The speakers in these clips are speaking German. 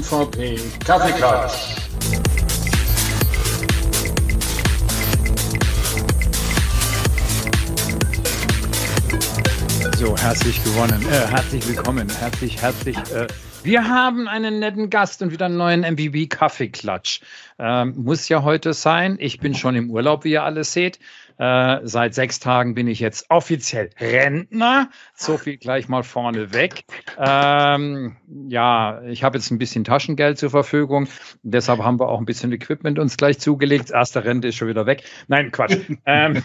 MVP Kaffeeklatsch. So, herzlich gewonnen, äh, herzlich willkommen, herzlich, herzlich. Äh, wir haben einen netten Gast und wieder einen neuen MVP Kaffeeklatsch. Ähm, muss ja heute sein. Ich bin schon im Urlaub, wie ihr alles seht. Äh, seit sechs Tagen bin ich jetzt offiziell Rentner. So viel gleich mal vorne weg. Ähm, ja, ich habe jetzt ein bisschen Taschengeld zur Verfügung. Deshalb haben wir auch ein bisschen Equipment uns gleich zugelegt. Erste Rente ist schon wieder weg. Nein, Quatsch. ähm,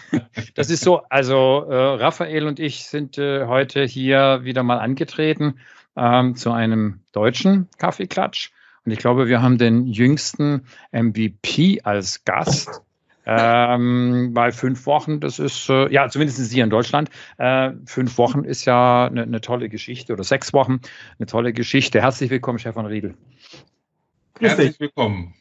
das ist so. Also äh, Raphael und ich sind äh, heute hier wieder mal angetreten ähm, zu einem deutschen Kaffeeklatsch. Und ich glaube, wir haben den jüngsten MVP als Gast. Ähm, weil fünf Wochen, das ist, äh, ja, zumindest hier in Deutschland, äh, fünf Wochen ist ja eine, eine tolle Geschichte oder sechs Wochen, eine tolle Geschichte. Herzlich willkommen, Stefan Riedel. Herzlich willkommen.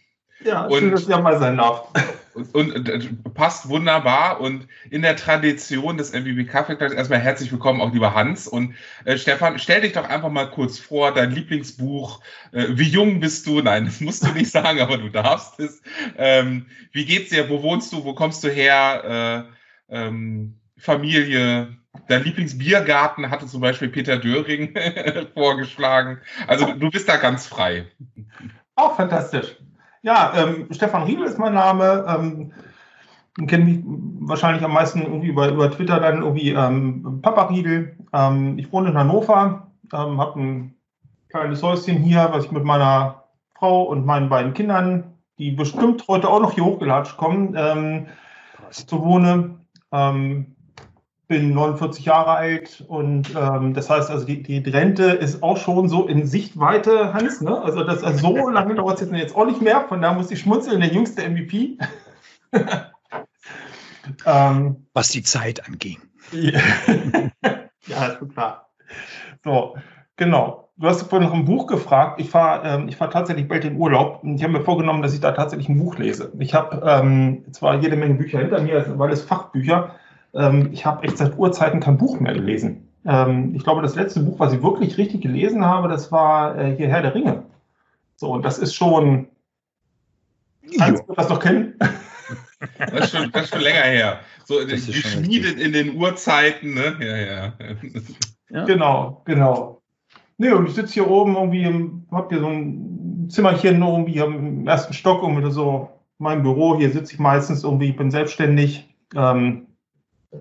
Ja, schön, dass ihr mal sein darf. Und, und, und, passt wunderbar und in der Tradition des MVB Kaffee erstmal herzlich willkommen, auch lieber Hans. Und äh, Stefan, stell dich doch einfach mal kurz vor, dein Lieblingsbuch. Äh, wie jung bist du? Nein, das musst du nicht sagen, aber du darfst es. Ähm, wie geht's dir? Wo wohnst du? Wo kommst du her? Äh, ähm, Familie, Dein Lieblingsbiergarten hatte zum Beispiel Peter Döring vorgeschlagen. Also du bist da ganz frei. Auch fantastisch. Ja, ähm, Stefan Riedel ist mein Name. Ähm, kennen mich wahrscheinlich am meisten irgendwie über, über Twitter dann irgendwie ähm, Papa Riedel. Ähm, ich wohne in Hannover, ähm, habe ein kleines Häuschen hier, was ich mit meiner Frau und meinen beiden Kindern, die bestimmt heute auch noch hier hochgelatscht kommen, ähm, zu wohne. Ähm, bin 49 Jahre alt und ähm, das heißt also, die, die Rente ist auch schon so in Sichtweite, Hans. Ne? Also, das, also so lange dauert es jetzt auch nicht mehr, von da muss ich schmunzeln, der jüngste MVP. ähm, Was die Zeit anging. ja, ist klar. So, genau. Du hast vorhin noch ein Buch gefragt. Ich fahre ähm, fahr tatsächlich bald in Urlaub und ich habe mir vorgenommen, dass ich da tatsächlich ein Buch lese. Ich habe ähm, zwar jede Menge Bücher hinter mir, weil es Fachbücher ähm, ich habe echt seit Urzeiten kein Buch mehr gelesen. Ähm, ich glaube, das letzte Buch, was ich wirklich richtig gelesen habe, das war äh, hier Herr der Ringe. So, und das ist schon. Kannst du das noch kennen? Das ist, schon, das ist schon länger her. So geschmiedet in den Urzeiten, ne? Ja, ja. ja. Genau, genau. Nee, und ich sitze hier oben irgendwie, hab hier so ein Zimmerchen irgendwie im ersten Stock irgendwie so mein Büro. Hier sitze ich meistens irgendwie, ich bin selbstständig. Ähm,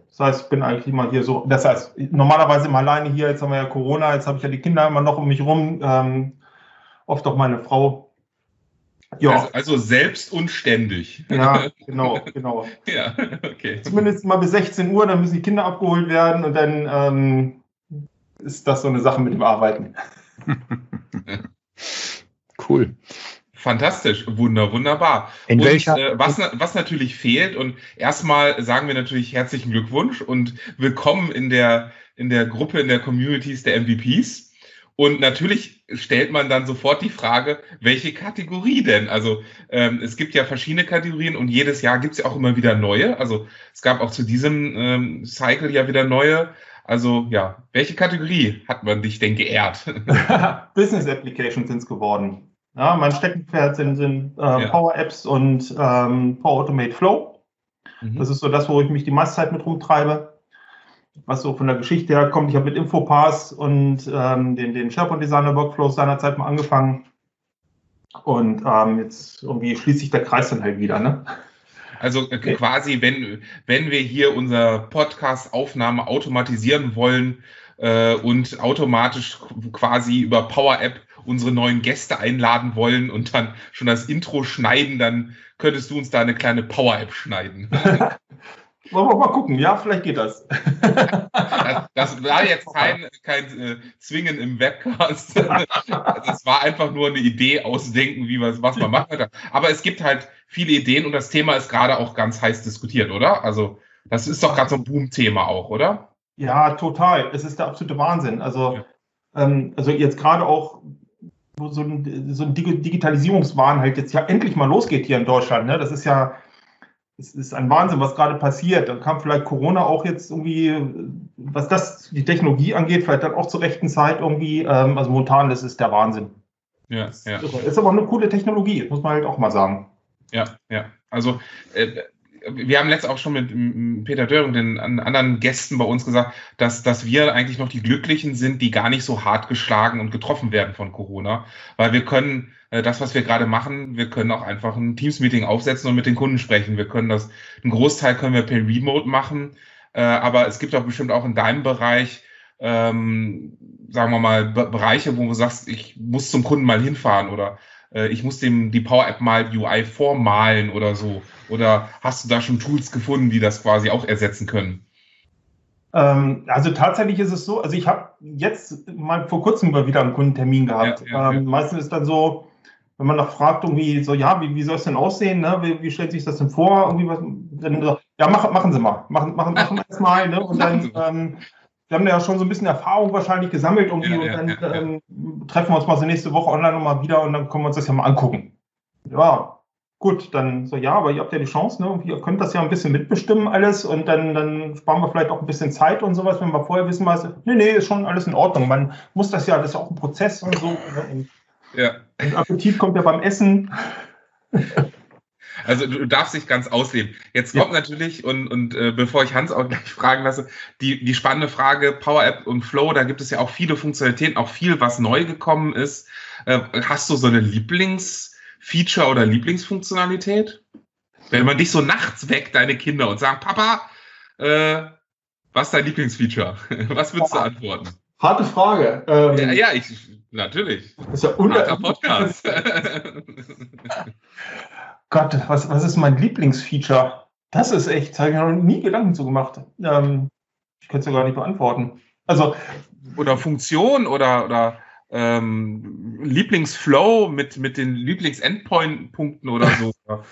das heißt, ich bin eigentlich immer hier so, das heißt, normalerweise immer alleine hier, jetzt haben wir ja Corona, jetzt habe ich ja die Kinder immer noch um mich rum, ähm, oft auch meine Frau. Ja. Also, also selbst und ständig. Ja, genau, genau. ja, okay. Zumindest mal bis 16 Uhr, dann müssen die Kinder abgeholt werden und dann ähm, ist das so eine Sache mit dem Arbeiten. cool. Fantastisch, wunder, wunderbar. In und welcher? Äh, was, was natürlich fehlt, und erstmal sagen wir natürlich herzlichen Glückwunsch und willkommen in der, in der Gruppe, in der Communities der MVPs. Und natürlich stellt man dann sofort die Frage, welche Kategorie denn? Also ähm, es gibt ja verschiedene Kategorien und jedes Jahr gibt es ja auch immer wieder neue. Also es gab auch zu diesem ähm, Cycle ja wieder neue. Also ja, welche Kategorie hat man dich denn geehrt? Business Applications sind es geworden. Ja, mein Steckenpferd sind, sind äh, ja. Power Apps und ähm, Power Automate Flow. Mhm. Das ist so das, wo ich mich die meiste Zeit mit rumtreibe. Was so von der Geschichte her kommt. Ich habe mit Infopass und ähm, den, den SharePoint Designer Workflows seinerzeit mal angefangen. Und ähm, jetzt irgendwie schließt sich der Kreis dann halt wieder. Ne? Also äh, quasi, wenn, wenn wir hier unser Podcast-Aufnahme automatisieren wollen äh, und automatisch quasi über Power App unsere neuen Gäste einladen wollen und dann schon das Intro schneiden, dann könntest du uns da eine kleine Power-App schneiden. Wollen wir mal gucken, ja, vielleicht geht das. das, das war jetzt kein, kein äh, Zwingen im Webcast. Das war einfach nur eine Idee ausdenken, wie was, was man machen kann. Aber es gibt halt viele Ideen und das Thema ist gerade auch ganz heiß diskutiert, oder? Also, das ist doch gerade so ein Boom-Thema auch, oder? Ja, total. Es ist der absolute Wahnsinn. Also, ja. ähm, also jetzt gerade auch wo so ein, so ein Digitalisierungswahn halt jetzt ja endlich mal losgeht hier in Deutschland. Ne? Das ist ja, es ist ein Wahnsinn, was gerade passiert. Dann kam vielleicht Corona auch jetzt irgendwie, was das die Technologie angeht, vielleicht dann auch zur rechten Zeit irgendwie. Ähm, also momentan, das ist der Wahnsinn. Ja, ja. Ist aber eine coole Technologie, muss man halt auch mal sagen. Ja, ja. Also äh, wir haben letztens auch schon mit Peter Döring, den anderen Gästen bei uns gesagt, dass, dass wir eigentlich noch die Glücklichen sind, die gar nicht so hart geschlagen und getroffen werden von Corona. Weil wir können äh, das, was wir gerade machen, wir können auch einfach ein Teams-Meeting aufsetzen und mit den Kunden sprechen. Wir können das, einen Großteil können wir per Remote machen. Äh, aber es gibt auch bestimmt auch in deinem Bereich, ähm, sagen wir mal, Bereiche, wo du sagst, ich muss zum Kunden mal hinfahren oder äh, ich muss dem die Power App mal UI vormalen oder so. Oder hast du da schon Tools gefunden, die das quasi auch ersetzen können? Ähm, also tatsächlich ist es so, also ich habe jetzt mal vor kurzem mal wieder einen Kundentermin gehabt. Ja, ja, ähm, ja. Meistens ist dann so, wenn man noch fragt, irgendwie so, ja, wie, wie soll es denn aussehen, ne? wie, wie stellt sich das denn vor? Irgendwie was, dann so, ja, mach, machen Sie mal, machen, machen, machen mal. Ne? Und dann, ähm, wir haben ja schon so ein bisschen Erfahrung wahrscheinlich gesammelt irgendwie ja, und dann ähm, treffen wir uns mal so nächste Woche online nochmal wieder und dann können wir uns das ja mal angucken. Ja, gut, dann so, ja, aber ihr habt ja die Chance, ne? ihr könnt das ja ein bisschen mitbestimmen alles und dann, dann sparen wir vielleicht auch ein bisschen Zeit und sowas, wenn wir vorher wissen, was, nee, nee, ist schon alles in Ordnung. Man muss das ja, das ist ja auch ein Prozess und so. Ne? Und, ja. und Appetit kommt ja beim Essen. Also du darfst dich ganz ausleben. Jetzt kommt ja. natürlich, und, und äh, bevor ich Hans auch gleich fragen lasse, die, die spannende Frage, Power App und Flow, da gibt es ja auch viele Funktionalitäten, auch viel, was neu gekommen ist. Äh, hast du so eine Lieblingsfeature oder Lieblingsfunktionalität? Wenn man dich so nachts weckt, deine Kinder, und sagen, Papa, äh, was ist dein Lieblingsfeature? was würdest du antworten? Harte Frage. Ähm, ja, ja, ich, natürlich. Das ist ja un Podcast. Gott, was, was ist mein Lieblingsfeature? Das ist echt, habe ich mir noch nie Gedanken zu gemacht. Ähm, ich könnte es ja gar nicht beantworten. Also, oder Funktion oder, oder ähm, Lieblingsflow mit, mit den Lieblingsendpoint-Punkten oder so.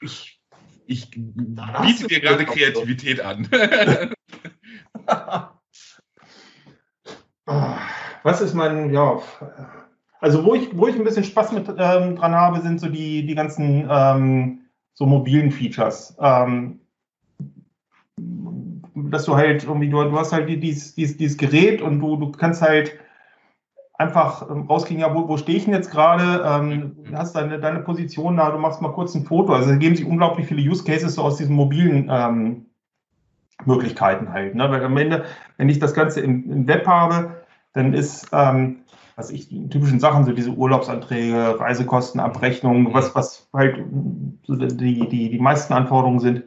ich, ich biete dir gerade Kreativität an. Was ist mein, ja, also wo ich, wo ich ein bisschen Spaß mit ähm, dran habe, sind so die, die ganzen ähm, so mobilen Features. Ähm, dass du halt irgendwie, du, du hast halt dieses, dieses, dieses Gerät und du, du kannst halt einfach ähm, rauskriegen, ja, wo, wo stehe ich denn jetzt gerade? Ähm, hast deine, deine Position da, du machst mal kurz ein Foto. Also da geben sich unglaublich viele Use Cases so aus diesen mobilen ähm, Möglichkeiten halt. Ne? Weil am Ende, wenn ich das Ganze im, im Web habe, dann ist ähm, was ich, die typischen Sachen, so diese Urlaubsanträge, Reisekostenabrechnungen, was, was halt die, die, die meisten Anforderungen sind.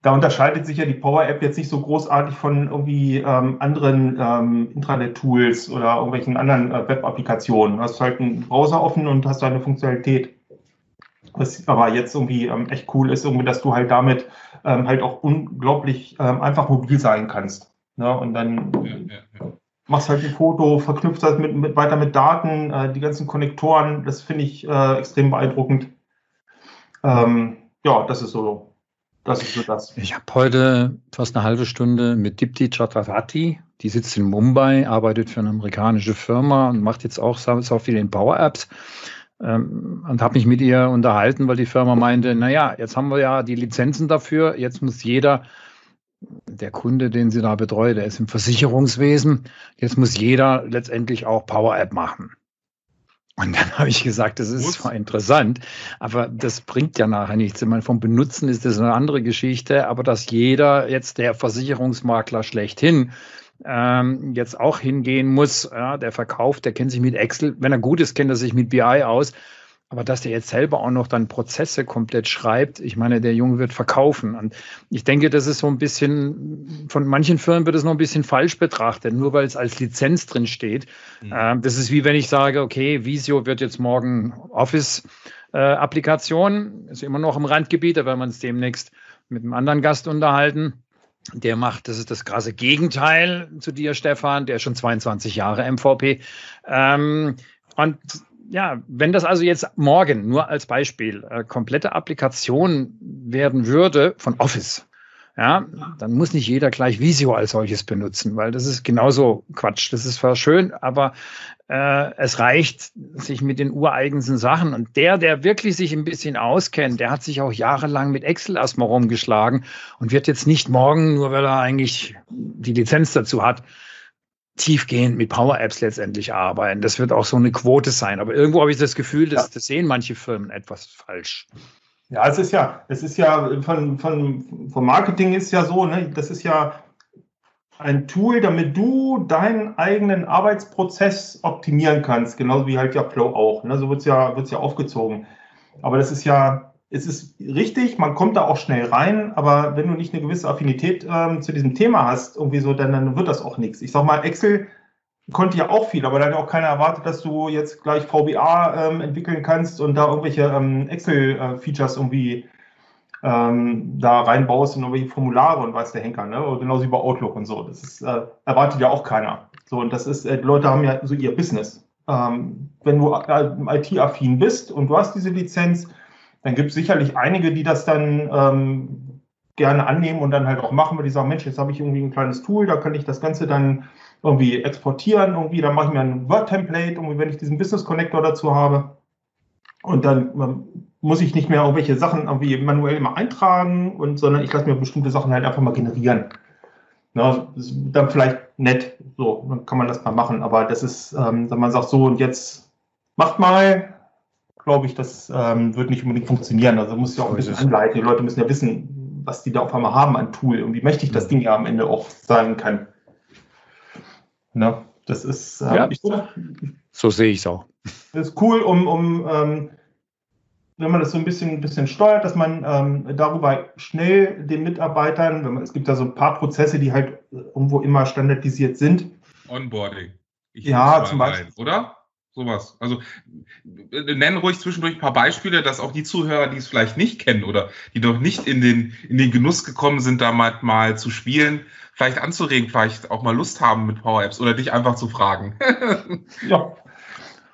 Da unterscheidet sich ja die Power App jetzt nicht so großartig von irgendwie ähm, anderen ähm, Intranet-Tools oder irgendwelchen anderen äh, Web-Applikationen. Du hast halt einen Browser offen und hast da eine Funktionalität. Was aber jetzt irgendwie ähm, echt cool ist, irgendwie, dass du halt damit ähm, halt auch unglaublich ähm, einfach mobil sein kannst. Ne? Und dann ja, ja, ja machst halt ein Foto, verknüpft das mit, mit, weiter mit Daten, äh, die ganzen Konnektoren, das finde ich äh, extrem beeindruckend. Ähm, ja, das ist so. Das ist so das. Ich habe heute fast eine halbe Stunde mit Dipti Chakravarti, die sitzt in Mumbai, arbeitet für eine amerikanische Firma und macht jetzt auch so viel in Power Apps. Ähm, und habe mich mit ihr unterhalten, weil die Firma meinte, naja, jetzt haben wir ja die Lizenzen dafür, jetzt muss jeder der Kunde, den Sie da betreuen, der ist im Versicherungswesen. Jetzt muss jeder letztendlich auch Power App machen. Und dann habe ich gesagt, das ist zwar interessant, aber das bringt ja nachher nichts. Ich meine, vom Benutzen ist das eine andere Geschichte, aber dass jeder jetzt der Versicherungsmakler schlechthin ähm, jetzt auch hingehen muss, ja, der verkauft, der kennt sich mit Excel, wenn er gut ist, kennt er sich mit BI aus aber dass der jetzt selber auch noch dann Prozesse komplett schreibt, ich meine, der Junge wird verkaufen. Und ich denke, das ist so ein bisschen, von manchen Firmen wird es noch ein bisschen falsch betrachtet, nur weil es als Lizenz drin steht. Mhm. Äh, das ist wie wenn ich sage, okay, Visio wird jetzt morgen Office-Applikation, äh, ist immer noch im Randgebiet, da werden wir uns demnächst mit einem anderen Gast unterhalten. Der macht, das ist das krasse Gegenteil zu dir, Stefan, der ist schon 22 Jahre MVP. Ähm, und ja, wenn das also jetzt morgen nur als Beispiel äh, komplette Applikation werden würde von Office, ja, dann muss nicht jeder gleich Visio als solches benutzen, weil das ist genauso Quatsch. Das ist zwar schön, aber äh, es reicht sich mit den ureigensten Sachen. Und der, der wirklich sich ein bisschen auskennt, der hat sich auch jahrelang mit Excel erstmal rumgeschlagen und wird jetzt nicht morgen, nur weil er eigentlich die Lizenz dazu hat, tiefgehend mit Power Apps letztendlich arbeiten. Das wird auch so eine Quote sein. Aber irgendwo habe ich das Gefühl, dass, ja. das sehen manche Firmen etwas falsch. Ja, es ist ja, es ist ja von, von, vom Marketing ist ja so, ne, das ist ja ein Tool, damit du deinen eigenen Arbeitsprozess optimieren kannst, genauso wie halt ja Flow auch. Ne? So wird es ja, wird's ja aufgezogen. Aber das ist ja, es ist richtig, man kommt da auch schnell rein, aber wenn du nicht eine gewisse Affinität ähm, zu diesem Thema hast, irgendwie so, dann, dann wird das auch nichts. Ich sag mal, Excel konnte ja auch viel, aber da hat auch keiner erwartet, dass du jetzt gleich VBA ähm, entwickeln kannst und da irgendwelche ähm, Excel-Features irgendwie ähm, da reinbaust und irgendwelche Formulare und weiß der Henker, ne? Oder genauso wie bei Outlook und so. Das ist, äh, erwartet ja auch keiner. So, und das ist, äh, Leute haben ja so ihr Business. Ähm, wenn du äh, IT-affin bist und du hast diese Lizenz, dann gibt es sicherlich einige, die das dann ähm, gerne annehmen und dann halt auch machen, weil die sagen, Mensch, jetzt habe ich irgendwie ein kleines Tool, da kann ich das Ganze dann irgendwie exportieren, irgendwie, dann mache ich mir ein Word-Template, irgendwie, wenn ich diesen Business Connector dazu habe. Und dann ähm, muss ich nicht mehr irgendwelche Sachen irgendwie manuell mal eintragen, und, sondern ich lasse mir bestimmte Sachen halt einfach mal generieren. Na, dann vielleicht nett, so, dann kann man das mal machen, aber das ist, ähm, wenn man sagt, so und jetzt macht mal, glaube ich, das ähm, wird nicht unbedingt funktionieren. Also muss ich auch ein bisschen anleiten. Die Leute müssen ja wissen, was die da auf einmal haben an Tool und wie mächtig das Ding ja am Ende auch sein kann. Ne? Das ist, äh, ja, ich, so sehe ich es auch. Das ist cool, um, um ähm, wenn man das so ein bisschen, ein bisschen steuert, dass man ähm, darüber schnell den Mitarbeitern, man, es gibt da so ein paar Prozesse, die halt irgendwo immer standardisiert sind. Onboarding. Ich ja, zum Beispiel. Rein, oder? Sowas. Also nennen ruhig zwischendurch ein paar Beispiele, dass auch die Zuhörer, die es vielleicht nicht kennen oder die noch nicht in den, in den Genuss gekommen sind, da mal, mal zu spielen, vielleicht anzuregen, vielleicht auch mal Lust haben mit Power Apps oder dich einfach zu fragen. ja.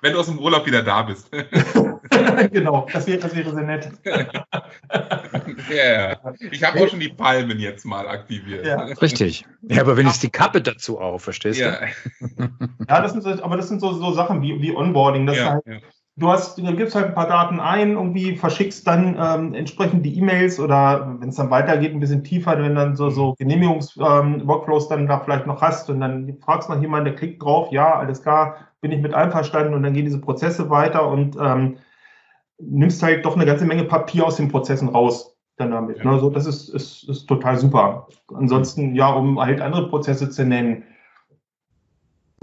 Wenn du aus dem Urlaub wieder da bist. genau, das wäre, das wäre sehr nett. ja. Ich habe auch schon die Palmen jetzt mal aktiviert. Ja. Richtig. Ja, aber wenn ich die Kappe dazu auf, verstehst ja. du? ja, das sind so, aber das sind so, so Sachen wie, wie Onboarding. Das ja, halt, ja. Du hast, du gibst halt ein paar Daten ein, irgendwie verschickst dann ähm, entsprechend die E-Mails oder wenn es dann weitergeht, ein bisschen tiefer, wenn dann so, so Genehmigungs-Workflows ähm, dann da vielleicht noch hast und dann fragst nach jemanden, der klickt drauf, ja, alles klar, bin ich mit einverstanden und dann gehen diese Prozesse weiter und ähm, nimmst halt doch eine ganze Menge Papier aus den Prozessen raus dann damit. Ja. Ne? So, das ist, ist, ist total super. Ansonsten, ja, um halt andere Prozesse zu nennen,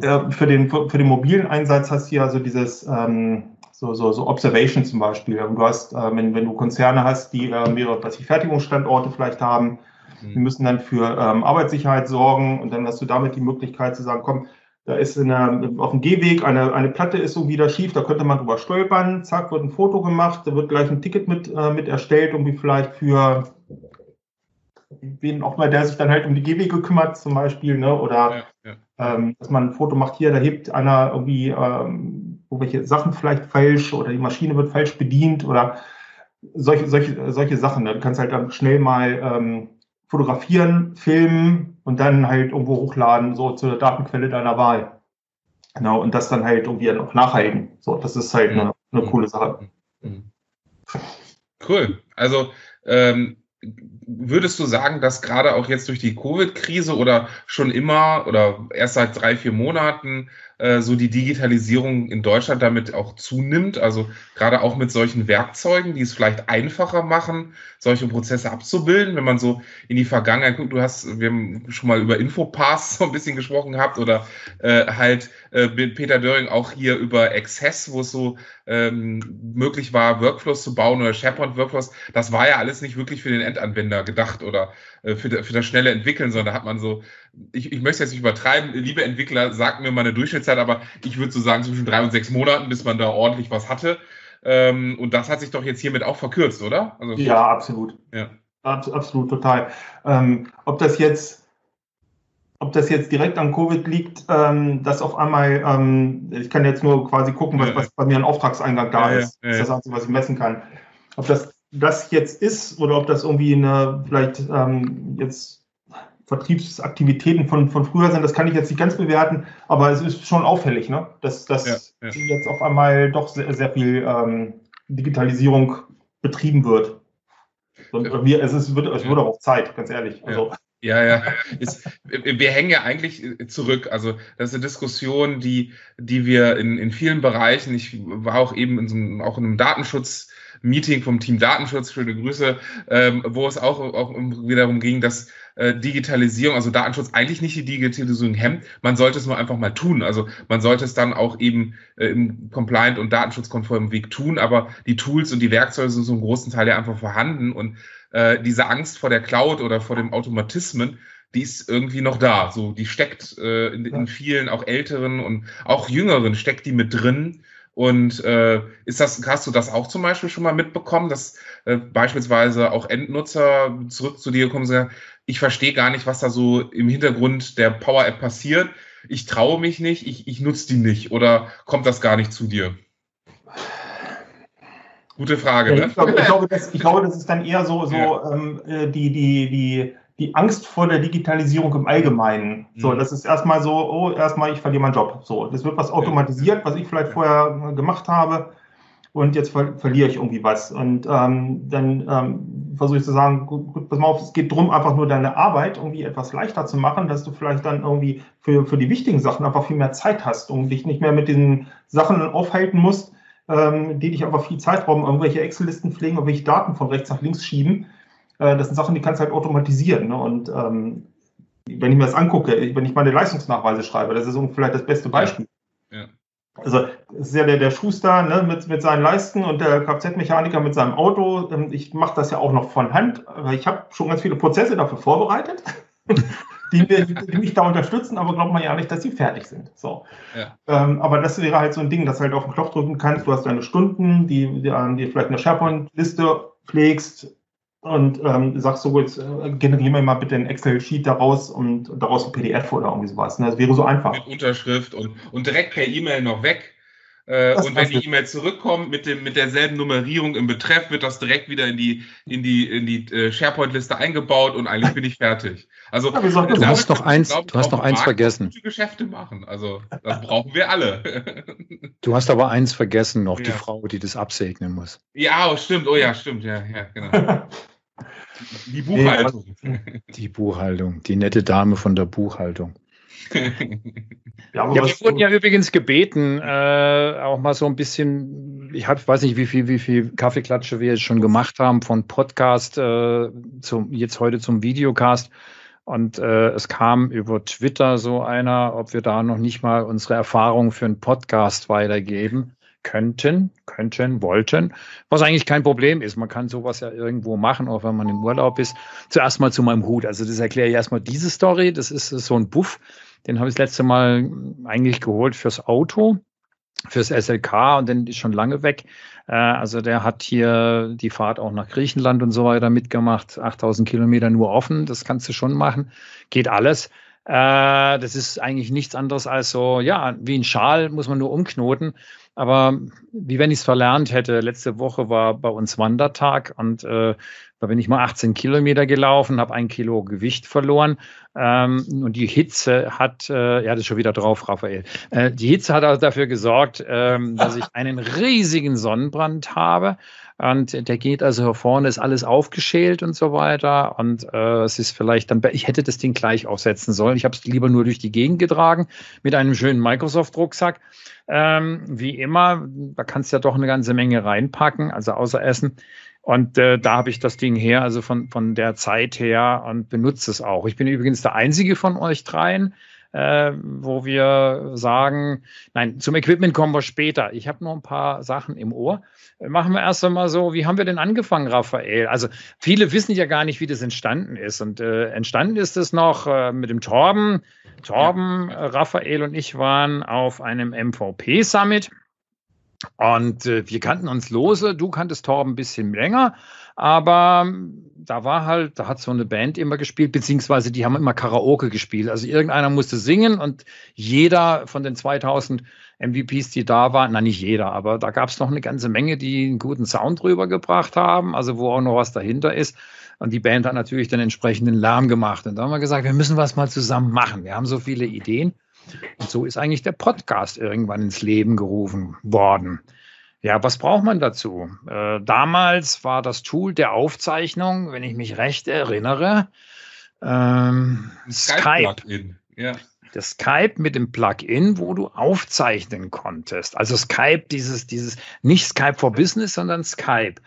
äh, für, den, für, für den mobilen Einsatz hast du ja so dieses ähm, so, so, so Observation zum Beispiel. Du hast, äh, wenn, wenn du Konzerne hast, die äh, mehrere was ich, Fertigungsstandorte vielleicht haben, mhm. die müssen dann für ähm, Arbeitssicherheit sorgen und dann hast du damit die Möglichkeit zu sagen, komm, da ist der, auf dem Gehweg eine, eine Platte ist so wieder schief, da könnte man drüber stolpern, zack, wird ein Foto gemacht, da wird gleich ein Ticket mit, äh, mit erstellt, irgendwie vielleicht für wen auch mal, der sich dann halt um die Gehwege kümmert, zum Beispiel, ne? Oder ja, ja. Ähm, dass man ein Foto macht hier, da hebt einer irgendwie ähm, irgendwelche Sachen vielleicht falsch oder die Maschine wird falsch bedient oder solche, solche, solche Sachen. Ne? Du kannst halt dann schnell mal ähm, fotografieren, filmen und dann halt irgendwo hochladen, so zur Datenquelle deiner Wahl. Genau, und das dann halt irgendwie noch nachhalten. So, das ist halt eine, eine mhm. coole Sache. Mhm. Cool. Also ähm, würdest du sagen, dass gerade auch jetzt durch die Covid-Krise oder schon immer oder erst seit drei, vier Monaten äh, so die Digitalisierung in Deutschland damit auch zunimmt. Also gerade auch mit solchen Werkzeugen, die es vielleicht einfacher machen, solche Prozesse abzubilden. Wenn man so in die Vergangenheit guckt, du hast, wir haben schon mal über Infopass so ein bisschen gesprochen gehabt oder äh, halt äh, Peter Döring auch hier über Access, wo es so ähm, möglich war, Workflows zu bauen oder SharePoint-Workflows. Das war ja alles nicht wirklich für den Endanwender gedacht oder äh, für, für das schnelle Entwickeln, sondern da hat man so, ich, ich möchte jetzt nicht übertreiben, liebe Entwickler, sagt mir mal eine Durchschnittszeit, aber ich würde so sagen zwischen drei und sechs Monaten, bis man da ordentlich was hatte. Ähm, und das hat sich doch jetzt hiermit auch verkürzt, oder? Also, ja, absolut. Ja. Abs absolut, total. Ähm, ob das jetzt ob das jetzt direkt an Covid liegt, ähm, dass auf einmal, ähm, ich kann jetzt nur quasi gucken, was, was bei mir an Auftragseingang da ja, ist. Ja. Das ist das Einzige, was ich messen kann. Ob das das jetzt ist oder ob das irgendwie eine vielleicht ähm, jetzt Vertriebsaktivitäten von, von früher sind, das kann ich jetzt nicht ganz bewerten, aber es ist schon auffällig, ne? dass, dass jetzt auf einmal doch sehr, sehr viel ähm, Digitalisierung betrieben wird. Und wir, es, ist, wird, es wird auch Zeit, ganz ehrlich. Also, Ja, ja. Ist, wir hängen ja eigentlich zurück. Also das ist eine Diskussion, die, die wir in, in vielen Bereichen, ich war auch eben in so einem, auch in einem Datenschutz, Meeting vom Team Datenschutz, schöne Grüße, ähm, wo es auch, auch wiederum ging, dass äh, Digitalisierung, also Datenschutz eigentlich nicht die Digitalisierung hemmt. Man sollte es nur einfach mal tun. Also man sollte es dann auch eben äh, im compliant und datenschutzkonformen Weg tun, aber die Tools und die Werkzeuge sind so einen großen Teil ja einfach vorhanden und äh, diese Angst vor der Cloud oder vor dem Automatismen, die ist irgendwie noch da. So, die steckt äh, in, in vielen, auch älteren und auch jüngeren, steckt die mit drin. Und äh, ist das, hast du das auch zum Beispiel schon mal mitbekommen, dass äh, beispielsweise auch Endnutzer zurück zu dir kommen und sagen, ich verstehe gar nicht, was da so im Hintergrund der Power App passiert. Ich traue mich nicht, ich, ich nutze die nicht oder kommt das gar nicht zu dir? Gute Frage. Ne? Ich, glaube, ich, glaube, das, ich glaube, das ist dann eher so, so ja. ähm, äh, die, die, die, die Angst vor der Digitalisierung im Allgemeinen. So, mhm. das ist erstmal so, oh, erstmal, ich verliere meinen Job. So, das wird was automatisiert, was ich vielleicht vorher gemacht habe. Und jetzt ver verliere ich irgendwie was. Und ähm, dann ähm, versuche ich zu sagen, gut, gut, pass mal auf, es geht darum, einfach nur deine Arbeit irgendwie etwas leichter zu machen, dass du vielleicht dann irgendwie für, für die wichtigen Sachen einfach viel mehr Zeit hast und dich nicht mehr mit diesen Sachen aufhalten musst, ähm, die dich einfach viel Zeit rauben, irgendwelche Excel-Listen pflegen, irgendwelche Daten von rechts nach links schieben äh, das sind Sachen, die kannst du halt automatisieren. Ne? Und ähm, wenn ich mir das angucke, wenn ich meine Leistungsnachweise schreibe, das ist vielleicht das beste Beispiel. Ja. Ja. Also es ist ja der, der Schuster ne, mit, mit seinen Leisten und der Kfz-Mechaniker mit seinem Auto. Ähm, ich mache das ja auch noch von Hand. Ich habe schon ganz viele Prozesse dafür vorbereitet, die, mir, die, mich da unterstützen, aber glaubt man ja nicht, dass sie fertig sind. So. Ja. Ähm, aber das wäre halt so ein Ding, dass du halt auf den Knopf drücken kannst. Du hast deine Stunden, die, die, die vielleicht eine SharePoint-Liste pflegst, und ähm, sagst so, jetzt äh, generieren wir mal bitte ein Excel-Sheet daraus und daraus ein PDF oder irgendwie sowas. Ne? Das wäre so einfach. Mit Unterschrift und, und direkt per E-Mail noch weg. Äh, und wenn die E-Mail zurückkommt mit, dem, mit derselben Nummerierung im Betreff, wird das direkt wieder in die, in die, in die äh, SharePoint-Liste eingebaut und eigentlich bin ich fertig. Also ja, du hast noch eins, du hast noch eins vergessen. Gute Geschäfte machen. Also das brauchen wir alle. du hast aber eins vergessen noch, ja. die Frau, die das absegnen muss. Ja, oh, stimmt. Oh ja, stimmt. Ja, ja, genau. Die Buchhaltung. Die Buchhaltung, die nette Dame von der Buchhaltung. ja, ja, wir wurden ja übrigens gebeten, äh, auch mal so ein bisschen, ich hab, weiß nicht, wie viel, wie viel Kaffeeklatsche wir jetzt schon gemacht haben, von Podcast äh, zum, jetzt heute zum Videocast. Und äh, es kam über Twitter so einer, ob wir da noch nicht mal unsere Erfahrung für einen Podcast weitergeben könnten, könnten, wollten, was eigentlich kein Problem ist. Man kann sowas ja irgendwo machen, auch wenn man im Urlaub ist. Zuerst mal zu meinem Hut. Also das erkläre ich erstmal diese Story. Das ist so ein Buff. Den habe ich das letzte Mal eigentlich geholt fürs Auto, fürs SLK und den ist schon lange weg. Äh, also der hat hier die Fahrt auch nach Griechenland und so weiter mitgemacht. 8000 Kilometer nur offen. Das kannst du schon machen. Geht alles. Äh, das ist eigentlich nichts anderes als so, ja, wie ein Schal muss man nur umknoten. Aber wie wenn ich es verlernt hätte, letzte Woche war bei uns Wandertag und äh, da bin ich mal 18 Kilometer gelaufen, habe ein Kilo Gewicht verloren. Ähm, und die Hitze hat, äh, ja, das ist schon wieder drauf, Raphael. Äh, die Hitze hat also dafür gesorgt, ähm, dass ich einen riesigen Sonnenbrand habe. Und der geht also vorne, ist alles aufgeschält und so weiter. Und äh, es ist vielleicht dann, ich hätte das Ding gleich aufsetzen sollen. Ich habe es lieber nur durch die Gegend getragen mit einem schönen Microsoft-Rucksack. Ähm, wie immer, da kannst du ja doch eine ganze Menge reinpacken, also außer Essen. Und äh, da habe ich das Ding her, also von, von der Zeit her und benutze es auch. Ich bin übrigens der einzige von euch dreien, äh, wo wir sagen, nein, zum Equipment kommen wir später. Ich habe noch ein paar Sachen im Ohr. Machen wir erst einmal so, wie haben wir denn angefangen, Raphael? Also viele wissen ja gar nicht, wie das entstanden ist. Und äh, entstanden ist es noch äh, mit dem Torben. Torben, ja. Raphael und ich waren auf einem MVP-Summit. Und äh, wir kannten uns lose. Du kanntest Torben ein bisschen länger. Aber ähm, da war halt, da hat so eine Band immer gespielt, beziehungsweise die haben immer Karaoke gespielt. Also irgendeiner musste singen und jeder von den 2000 MVPs, die da waren, na nicht jeder, aber da gab es noch eine ganze Menge, die einen guten Sound rübergebracht haben, also wo auch noch was dahinter ist. Und die Band hat natürlich den entsprechenden Lärm gemacht. Und da haben wir gesagt, wir müssen was mal zusammen machen. Wir haben so viele Ideen. Und so ist eigentlich der Podcast irgendwann ins Leben gerufen worden. Ja, was braucht man dazu? Äh, damals war das Tool der Aufzeichnung, wenn ich mich recht erinnere, ähm, Skype. Skype. Ja. Das Skype mit dem Plugin, wo du aufzeichnen konntest. Also Skype, dieses, dieses, nicht Skype for Business, sondern Skype.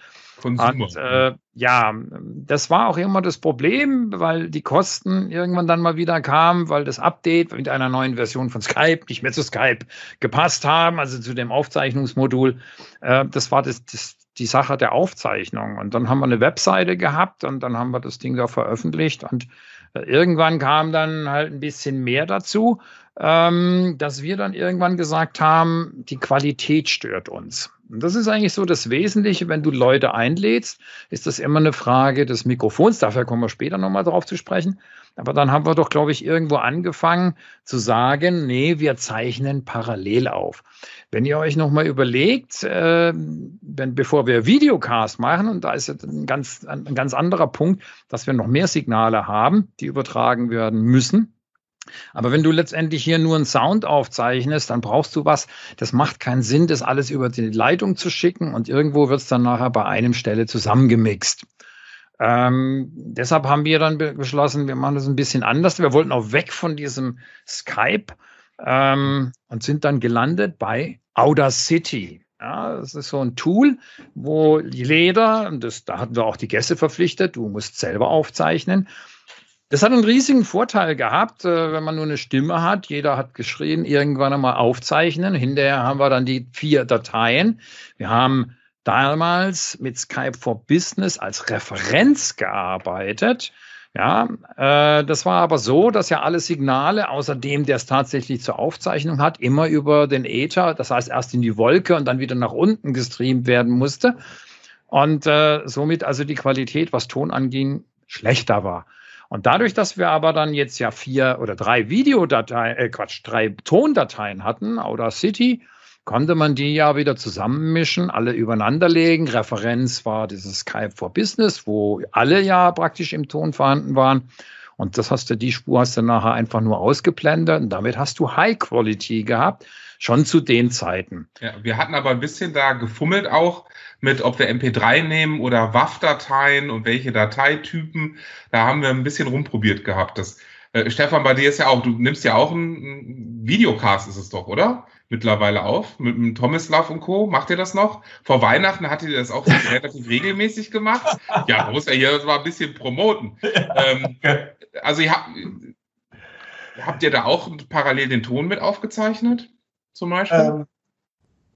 Und äh, ja, das war auch immer das Problem, weil die Kosten irgendwann dann mal wieder kamen, weil das Update mit einer neuen Version von Skype nicht mehr zu Skype gepasst haben, also zu dem Aufzeichnungsmodul. Äh, das war das, das, die Sache der Aufzeichnung. Und dann haben wir eine Webseite gehabt und dann haben wir das Ding da veröffentlicht und äh, irgendwann kam dann halt ein bisschen mehr dazu, ähm, dass wir dann irgendwann gesagt haben, die Qualität stört uns. Und das ist eigentlich so das Wesentliche, wenn du Leute einlädst, ist das immer eine Frage des Mikrofons. Dafür kommen wir später nochmal drauf zu sprechen. Aber dann haben wir doch, glaube ich, irgendwo angefangen zu sagen, nee, wir zeichnen parallel auf. Wenn ihr euch nochmal überlegt, äh, wenn, bevor wir Videocast machen, und da ist ein ganz, ein ganz anderer Punkt, dass wir noch mehr Signale haben, die übertragen werden müssen. Aber wenn du letztendlich hier nur einen Sound aufzeichnest, dann brauchst du was. Das macht keinen Sinn, das alles über die Leitung zu schicken und irgendwo wird es dann nachher bei einem Stelle zusammengemixt. Ähm, deshalb haben wir dann beschlossen, wir machen das ein bisschen anders. Wir wollten auch weg von diesem Skype ähm, und sind dann gelandet bei Audacity. Ja, das ist so ein Tool, wo jeder, das, da hatten wir auch die Gäste verpflichtet, du musst selber aufzeichnen. Das hat einen riesigen Vorteil gehabt, äh, wenn man nur eine Stimme hat. Jeder hat geschrien, irgendwann einmal aufzeichnen. Hinterher haben wir dann die vier Dateien. Wir haben damals mit Skype for Business als Referenz gearbeitet. Ja, äh, das war aber so, dass ja alle Signale, außer dem, der es tatsächlich zur Aufzeichnung hat, immer über den Ether, das heißt erst in die Wolke und dann wieder nach unten gestreamt werden musste. Und äh, somit also die Qualität, was Ton anging, schlechter war. Und dadurch, dass wir aber dann jetzt ja vier oder drei Videodateien, äh Quatsch, drei Tondateien hatten, Audacity, konnte man die ja wieder zusammenmischen, alle übereinanderlegen. Referenz war dieses Skype for Business, wo alle ja praktisch im Ton vorhanden waren. Und das hast du, die Spur hast du nachher einfach nur ausgeblendet und damit hast du High Quality gehabt, schon zu den Zeiten. Ja, wir hatten aber ein bisschen da gefummelt auch mit, ob wir MP3 nehmen oder WAV-Dateien und welche Dateitypen. Da haben wir ein bisschen rumprobiert gehabt. Das, äh, Stefan, bei dir ist ja auch, du nimmst ja auch einen Videocast, ist es doch, oder? Mittlerweile auf, mit, mit Tomislav und Co. Macht ihr das noch? Vor Weihnachten hattet ihr das auch relativ regelmäßig gemacht. Ja, man muss ja hier mal ein bisschen promoten. Ähm, also ihr habt, habt ihr da auch parallel den Ton mit aufgezeichnet? Zum Beispiel? Ähm,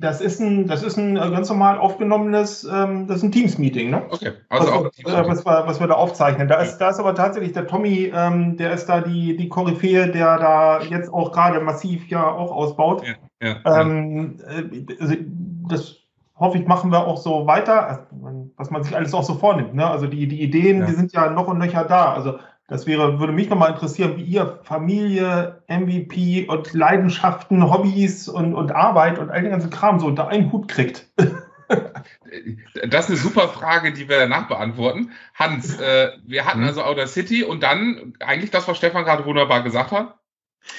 das ist ein, das ist ein äh, ganz normal aufgenommenes, ähm, das ist ein Teams-Meeting, ne? Okay, also, also auch äh, was, wir, was wir da aufzeichnen. Da ist, da ist aber tatsächlich der Tommy, ähm, der ist da die, die Koryphäe, der da jetzt auch gerade massiv ja auch ausbaut. Ja, ja, ähm, äh, also das hoffe ich, machen wir auch so weiter, was man sich alles auch so vornimmt. Ne? Also die, die Ideen, ja. die sind ja noch und nöcher da. Also das wäre, würde mich nochmal interessieren, wie ihr Familie, MVP und Leidenschaften, Hobbys und, und Arbeit und all den ganzen Kram so unter einen Hut kriegt. Das ist eine super Frage, die wir danach beantworten. Hans, äh, wir hatten mhm. also Outer City und dann eigentlich das, was Stefan gerade wunderbar gesagt hat.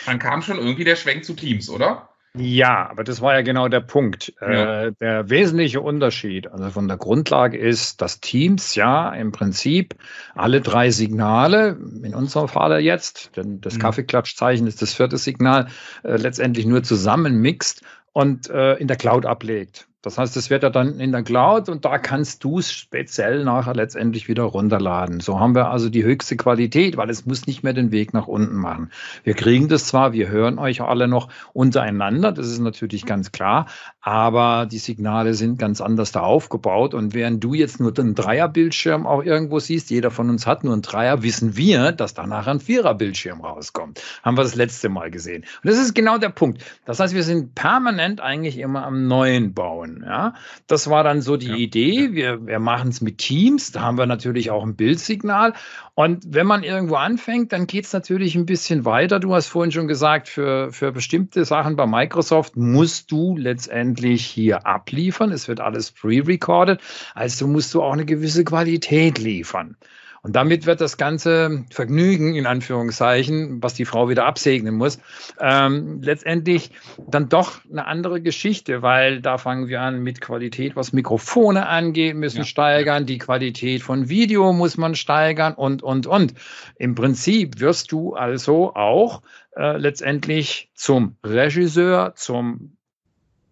Dann kam schon irgendwie der Schwenk zu Teams, oder? Ja, aber das war ja genau der Punkt. Ja. Äh, der wesentliche Unterschied, also von der Grundlage ist, dass Teams ja im Prinzip alle drei Signale, in unserem Falle jetzt, denn das mhm. Kaffeeklatschzeichen ist das vierte Signal, äh, letztendlich nur zusammenmixt und äh, in der Cloud ablegt. Das heißt, es wird ja dann in der Cloud und da kannst du es speziell nachher letztendlich wieder runterladen. So haben wir also die höchste Qualität, weil es muss nicht mehr den Weg nach unten machen. Wir kriegen das zwar, wir hören euch alle noch untereinander, das ist natürlich ganz klar, aber die Signale sind ganz anders da aufgebaut und während du jetzt nur den Dreierbildschirm auch irgendwo siehst, jeder von uns hat nur einen Dreier, wissen wir, dass da nachher ein Viererbildschirm rauskommt. Haben wir das letzte Mal gesehen. Und das ist genau der Punkt. Das heißt, wir sind permanent eigentlich immer am Neuen bauen. Ja, das war dann so die ja. Idee. Wir, wir machen es mit Teams. Da haben wir natürlich auch ein Bildsignal. Und wenn man irgendwo anfängt, dann geht es natürlich ein bisschen weiter. Du hast vorhin schon gesagt, für, für bestimmte Sachen bei Microsoft musst du letztendlich hier abliefern. Es wird alles pre-recorded. Also musst du auch eine gewisse Qualität liefern. Und damit wird das ganze Vergnügen, in Anführungszeichen, was die Frau wieder absegnen muss, ähm, letztendlich dann doch eine andere Geschichte, weil da fangen wir an mit Qualität, was Mikrofone angeht, müssen ja. steigern, die Qualität von Video muss man steigern und, und, und. Im Prinzip wirst du also auch äh, letztendlich zum Regisseur, zum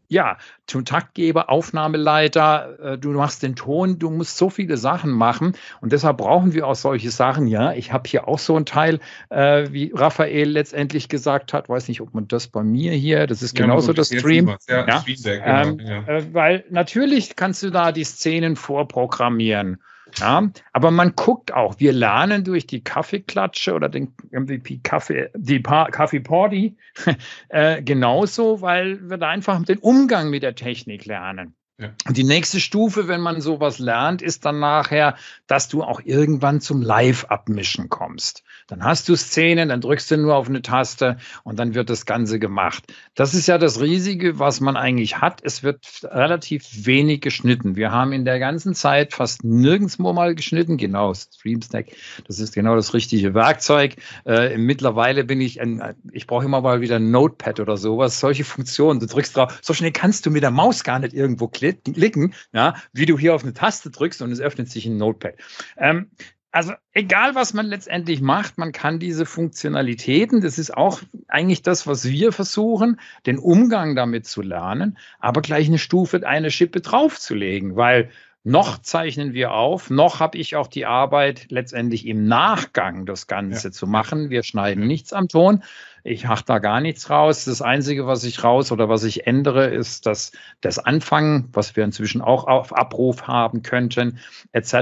ja, zum Taktgeber, Aufnahmeleiter, äh, du machst den Ton, du musst so viele Sachen machen und deshalb brauchen wir auch solche Sachen. Ja, ich habe hier auch so ein Teil, äh, wie Raphael letztendlich gesagt hat, weiß nicht, ob man das bei mir hier, das ist genauso ja, das Stream. Ja, ja. Genau, ähm, ja. Äh, weil natürlich kannst du da die Szenen vorprogrammieren. Ja, aber man guckt auch, wir lernen durch die Kaffeeklatsche oder den MVP Kaffee, die pa Kaffee Party äh, genauso, weil wir da einfach den Umgang mit der Technik lernen. Ja. Und die nächste Stufe, wenn man sowas lernt, ist dann nachher, dass du auch irgendwann zum Live-Abmischen kommst. Dann hast du Szenen, dann drückst du nur auf eine Taste und dann wird das Ganze gemacht. Das ist ja das Riesige, was man eigentlich hat. Es wird relativ wenig geschnitten. Wir haben in der ganzen Zeit fast nirgendwo mal geschnitten. Genau, StreamSnack, das ist genau das richtige Werkzeug. Äh, mittlerweile bin ich, ein, ich brauche immer mal wieder ein Notepad oder sowas, solche Funktionen. Du drückst drauf, so schnell kannst du mit der Maus gar nicht irgendwo klicken, ja, wie du hier auf eine Taste drückst und es öffnet sich ein Notepad. Ähm, also egal, was man letztendlich macht, man kann diese Funktionalitäten, das ist auch eigentlich das, was wir versuchen, den Umgang damit zu lernen, aber gleich eine Stufe, eine Schippe draufzulegen, weil noch zeichnen wir auf, noch habe ich auch die Arbeit, letztendlich im Nachgang das Ganze ja. zu machen. Wir schneiden nichts am Ton, ich mache da gar nichts raus. Das Einzige, was ich raus oder was ich ändere, ist dass das Anfangen, was wir inzwischen auch auf Abruf haben könnten, etc.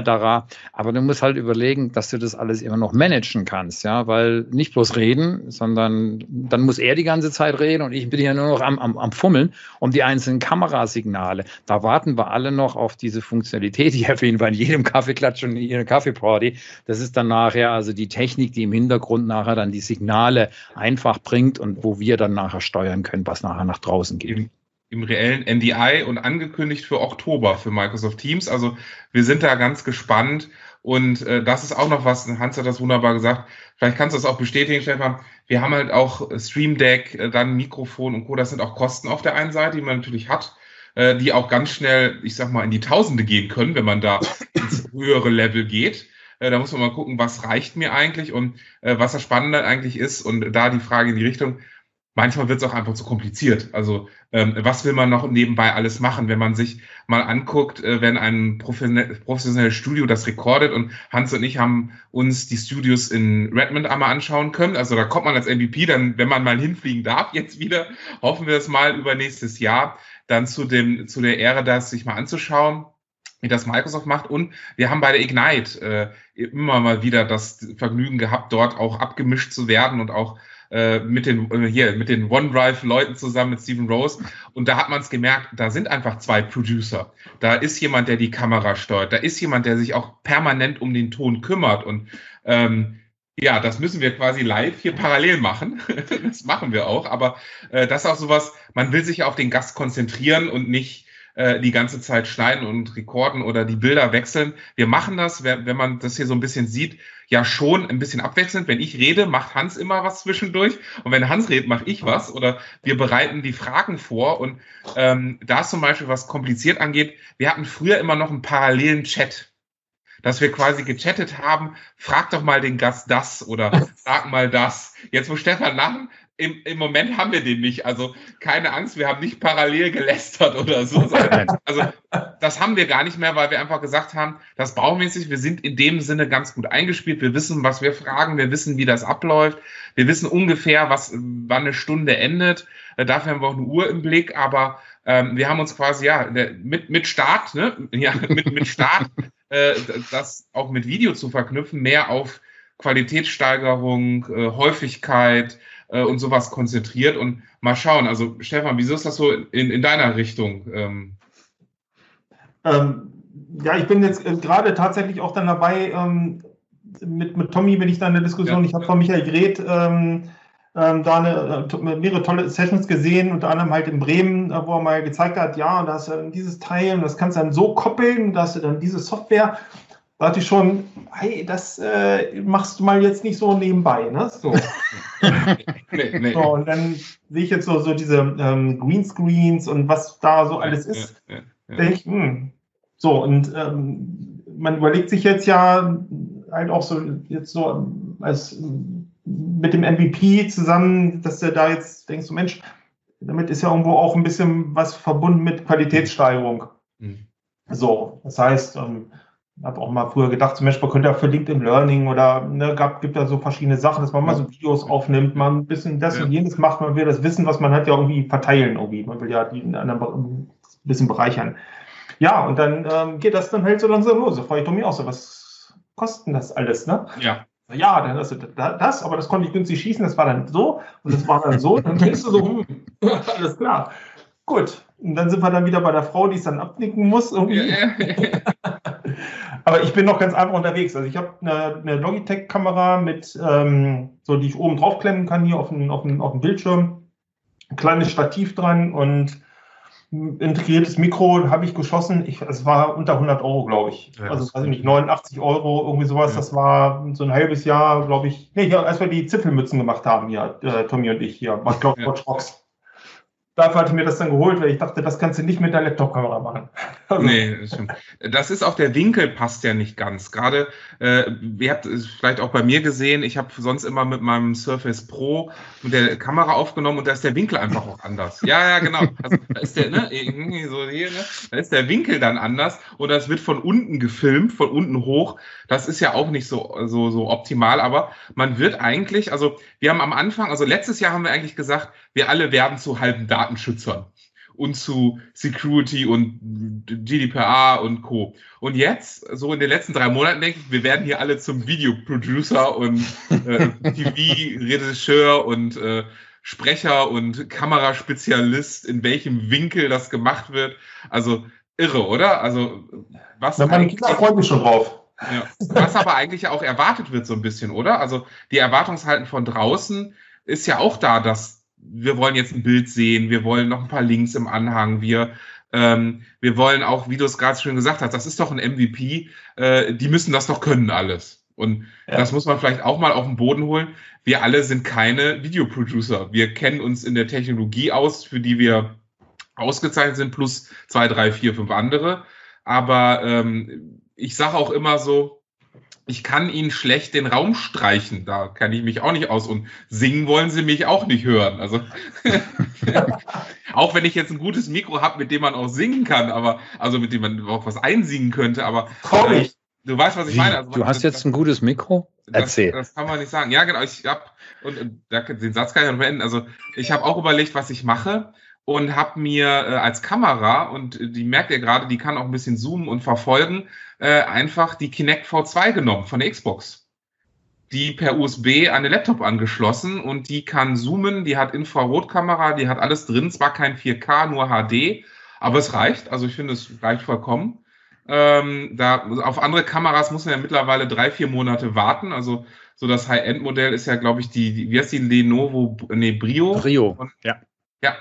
Aber du musst halt überlegen, dass du das alles immer noch managen kannst, ja, weil nicht bloß reden, sondern dann muss er die ganze Zeit reden und ich bin ja nur noch am, am, am Fummeln um die einzelnen Kamerasignale. Da warten wir alle noch auf diese Funktionalität. Ich erwähne bei jedem Kaffeeklatsch und jeder Kaffeeparty. Das ist dann nachher also die Technik, die im Hintergrund nachher dann die Signale einfach einfach bringt und wo wir dann nachher steuern können, was nachher nach draußen geht. Im, im reellen NDI und angekündigt für Oktober für Microsoft Teams. Also wir sind da ganz gespannt. Und äh, das ist auch noch was, Hans hat das wunderbar gesagt, vielleicht kannst du das auch bestätigen, Stefan. Wir haben halt auch Stream Deck, äh, dann Mikrofon und Co. Das sind auch Kosten auf der einen Seite, die man natürlich hat, äh, die auch ganz schnell, ich sag mal, in die Tausende gehen können, wenn man da ins höhere Level geht. Äh, da muss man mal gucken, was reicht mir eigentlich und äh, was das Spannende eigentlich ist. Und da die Frage in die Richtung, manchmal wird es auch einfach zu kompliziert. Also ähm, was will man noch nebenbei alles machen, wenn man sich mal anguckt, äh, wenn ein professionelles Studio das rekordet und Hans und ich haben uns die Studios in Redmond einmal anschauen können. Also da kommt man als MVP dann, wenn man mal hinfliegen darf, jetzt wieder, hoffen wir es mal über nächstes Jahr, dann zu dem, zu der Ehre, das sich mal anzuschauen wie das Microsoft macht. Und wir haben bei der Ignite äh, immer mal wieder das Vergnügen gehabt, dort auch abgemischt zu werden und auch äh, mit den äh, hier mit den OneDrive-Leuten zusammen mit Stephen Rose. Und da hat man es gemerkt, da sind einfach zwei Producer. Da ist jemand, der die Kamera steuert. Da ist jemand, der sich auch permanent um den Ton kümmert. Und ähm, ja, das müssen wir quasi live hier parallel machen. das machen wir auch. Aber äh, das ist auch sowas, man will sich auf den Gast konzentrieren und nicht äh, die ganze Zeit schneiden und rekorden oder die Bilder wechseln. Wir machen das, wenn man das hier so ein bisschen sieht, ja schon ein bisschen abwechselnd. Wenn ich rede, macht Hans immer was zwischendurch. Und wenn Hans redet, mache ich was. Oder wir bereiten die Fragen vor. Und ähm, da zum Beispiel, was kompliziert angeht, wir hatten früher immer noch einen parallelen Chat dass wir quasi gechattet haben, frag doch mal den Gast das oder sag mal das. Jetzt, wo Stefan lachen, im, im Moment haben wir den nicht. Also keine Angst, wir haben nicht parallel gelästert oder so. Also das haben wir gar nicht mehr, weil wir einfach gesagt haben, das baumäßig, wir sind in dem Sinne ganz gut eingespielt. Wir wissen, was wir fragen, wir wissen, wie das abläuft. Wir wissen ungefähr, was, wann eine Stunde endet. Äh, dafür haben wir auch eine Uhr im Blick, aber ähm, wir haben uns quasi ja mit, mit Start, ne? ja, mit, mit Start, äh, das auch mit Video zu verknüpfen, mehr auf Qualitätssteigerung, äh, Häufigkeit, äh, und sowas konzentriert und mal schauen. Also Stefan, wieso ist das so in, in deiner Richtung? Ähm? Ähm, ja, ich bin jetzt äh, gerade tatsächlich auch dann dabei, ähm, mit, mit Tommy bin ich da in der Diskussion, ja. ich habe von Michael Greth ähm, ähm, da eine, äh, mehrere tolle Sessions gesehen, unter anderem halt in Bremen, äh, wo er mal gezeigt hat, ja, da hast du dann dieses Teil und das kannst du dann so koppeln, da hast du dann diese Software dachte ich schon, hey, das äh, machst du mal jetzt nicht so nebenbei, ne? So. nee, nee. so und dann sehe ich jetzt so, so diese ähm, Greenscreens und was da so alles ist. Ja, ja, ja. Ich, hm. So, und ähm, man überlegt sich jetzt ja halt auch so jetzt so als mit dem MVP zusammen, dass du da jetzt denkst, du Mensch, damit ist ja irgendwo auch ein bisschen was verbunden mit Qualitätssteigerung. Mhm. So, das heißt, ähm, habe auch mal früher gedacht, zum Beispiel, man könnte ja für LinkedIn Learning oder ne, gab, gibt da so verschiedene Sachen, dass man mal so Videos aufnimmt, man ein bisschen das ja. und jenes macht, man will das Wissen, was man hat, ja irgendwie verteilen irgendwie. Man will ja die anderen ein bisschen bereichern. Ja, und dann ähm, geht das dann halt so langsam los. Da frage ich mir auch so, was kostet das alles, ne? Ja. Ja, dann hast du das, aber das konnte ich günstig schießen, das war dann so und das war dann so. Dann denkst du so, hm, alles klar. Gut, und dann sind wir dann wieder bei der Frau, die es dann abnicken muss. Irgendwie. Ja, Aber ich bin noch ganz einfach unterwegs. Also ich habe eine, eine Logitech-Kamera mit, ähm, so die ich oben draufklemmen kann hier auf dem, auf dem, auf dem Bildschirm. Ein kleines Stativ dran und integriertes Mikro habe ich geschossen. Ich, es war unter 100 Euro, glaube ich. Ja, also weiß ich nicht, 89 Euro, irgendwie sowas. Ja. Das war so ein halbes Jahr, glaube ich. Nee, hier, als wir die Zipfelmützen gemacht haben hier, äh, Tommy und ich hier, ich glaube, Watch Rocks dafür hatte ich mir das dann geholt, weil ich dachte, das kannst du nicht mit der Laptop-Kamera machen. Nee. Das ist auch der Winkel passt ja nicht ganz. Gerade, äh, ihr habt es vielleicht auch bei mir gesehen, ich habe sonst immer mit meinem Surface Pro mit der Kamera aufgenommen und da ist der Winkel einfach auch anders. Ja, ja, genau. Also, da ist der, ne, irgendwie so hier, ne, da ist der Winkel dann anders und das wird von unten gefilmt, von unten hoch. Das ist ja auch nicht so, so, so optimal, aber man wird eigentlich, also wir haben am Anfang, also letztes Jahr haben wir eigentlich gesagt, wir alle werden zu halben Datenschützern und zu Security und GDPR und Co. Und jetzt, so in den letzten drei Monaten, denke ich, wir werden hier alle zum Videoproducer und äh, TV-Regisseur und äh, Sprecher und Kameraspezialist, in welchem Winkel das gemacht wird. Also irre, oder? Also was. Na, meine Kinder freuen mich schon drauf. Ja. Was aber eigentlich auch erwartet wird, so ein bisschen, oder? Also die Erwartungshalten von draußen ist ja auch da, dass wir wollen jetzt ein Bild sehen, wir wollen noch ein paar Links im Anhang, wir, ähm, wir wollen auch, wie du es gerade schon gesagt hast, das ist doch ein MVP, äh, die müssen das doch können alles. Und ja. das muss man vielleicht auch mal auf den Boden holen. Wir alle sind keine Videoproducer. Wir kennen uns in der Technologie aus, für die wir ausgezeichnet sind, plus zwei, drei, vier, fünf andere. Aber ähm, ich sage auch immer so, ich kann ihnen schlecht den Raum streichen. Da kann ich mich auch nicht aus. Und singen wollen sie mich auch nicht hören. Also auch wenn ich jetzt ein gutes Mikro habe, mit dem man auch singen kann, aber also mit dem man auch was einsingen könnte, aber äh, du weißt, was ich Wie? meine. Also, du hast das, jetzt ein gutes Mikro? Erzähl. Das, das, kann man nicht sagen. Ja, genau. Ich habe und, und den Satz kann ich noch beenden. Also ich habe auch überlegt, was ich mache und habe mir äh, als Kamera, und die merkt ihr gerade, die kann auch ein bisschen zoomen und verfolgen, äh, einfach die Kinect V2 genommen von der Xbox. Die per USB an den Laptop angeschlossen und die kann zoomen, die hat Infrarotkamera, die hat alles drin, zwar kein 4K, nur HD, aber es reicht. Also ich finde, es reicht vollkommen. Ähm, da, auf andere Kameras muss man ja mittlerweile drei, vier Monate warten. Also so das High-End-Modell ist ja, glaube ich, die, die, wie heißt die Lenovo, nee, Brio. Brio, ja. Ja, äh,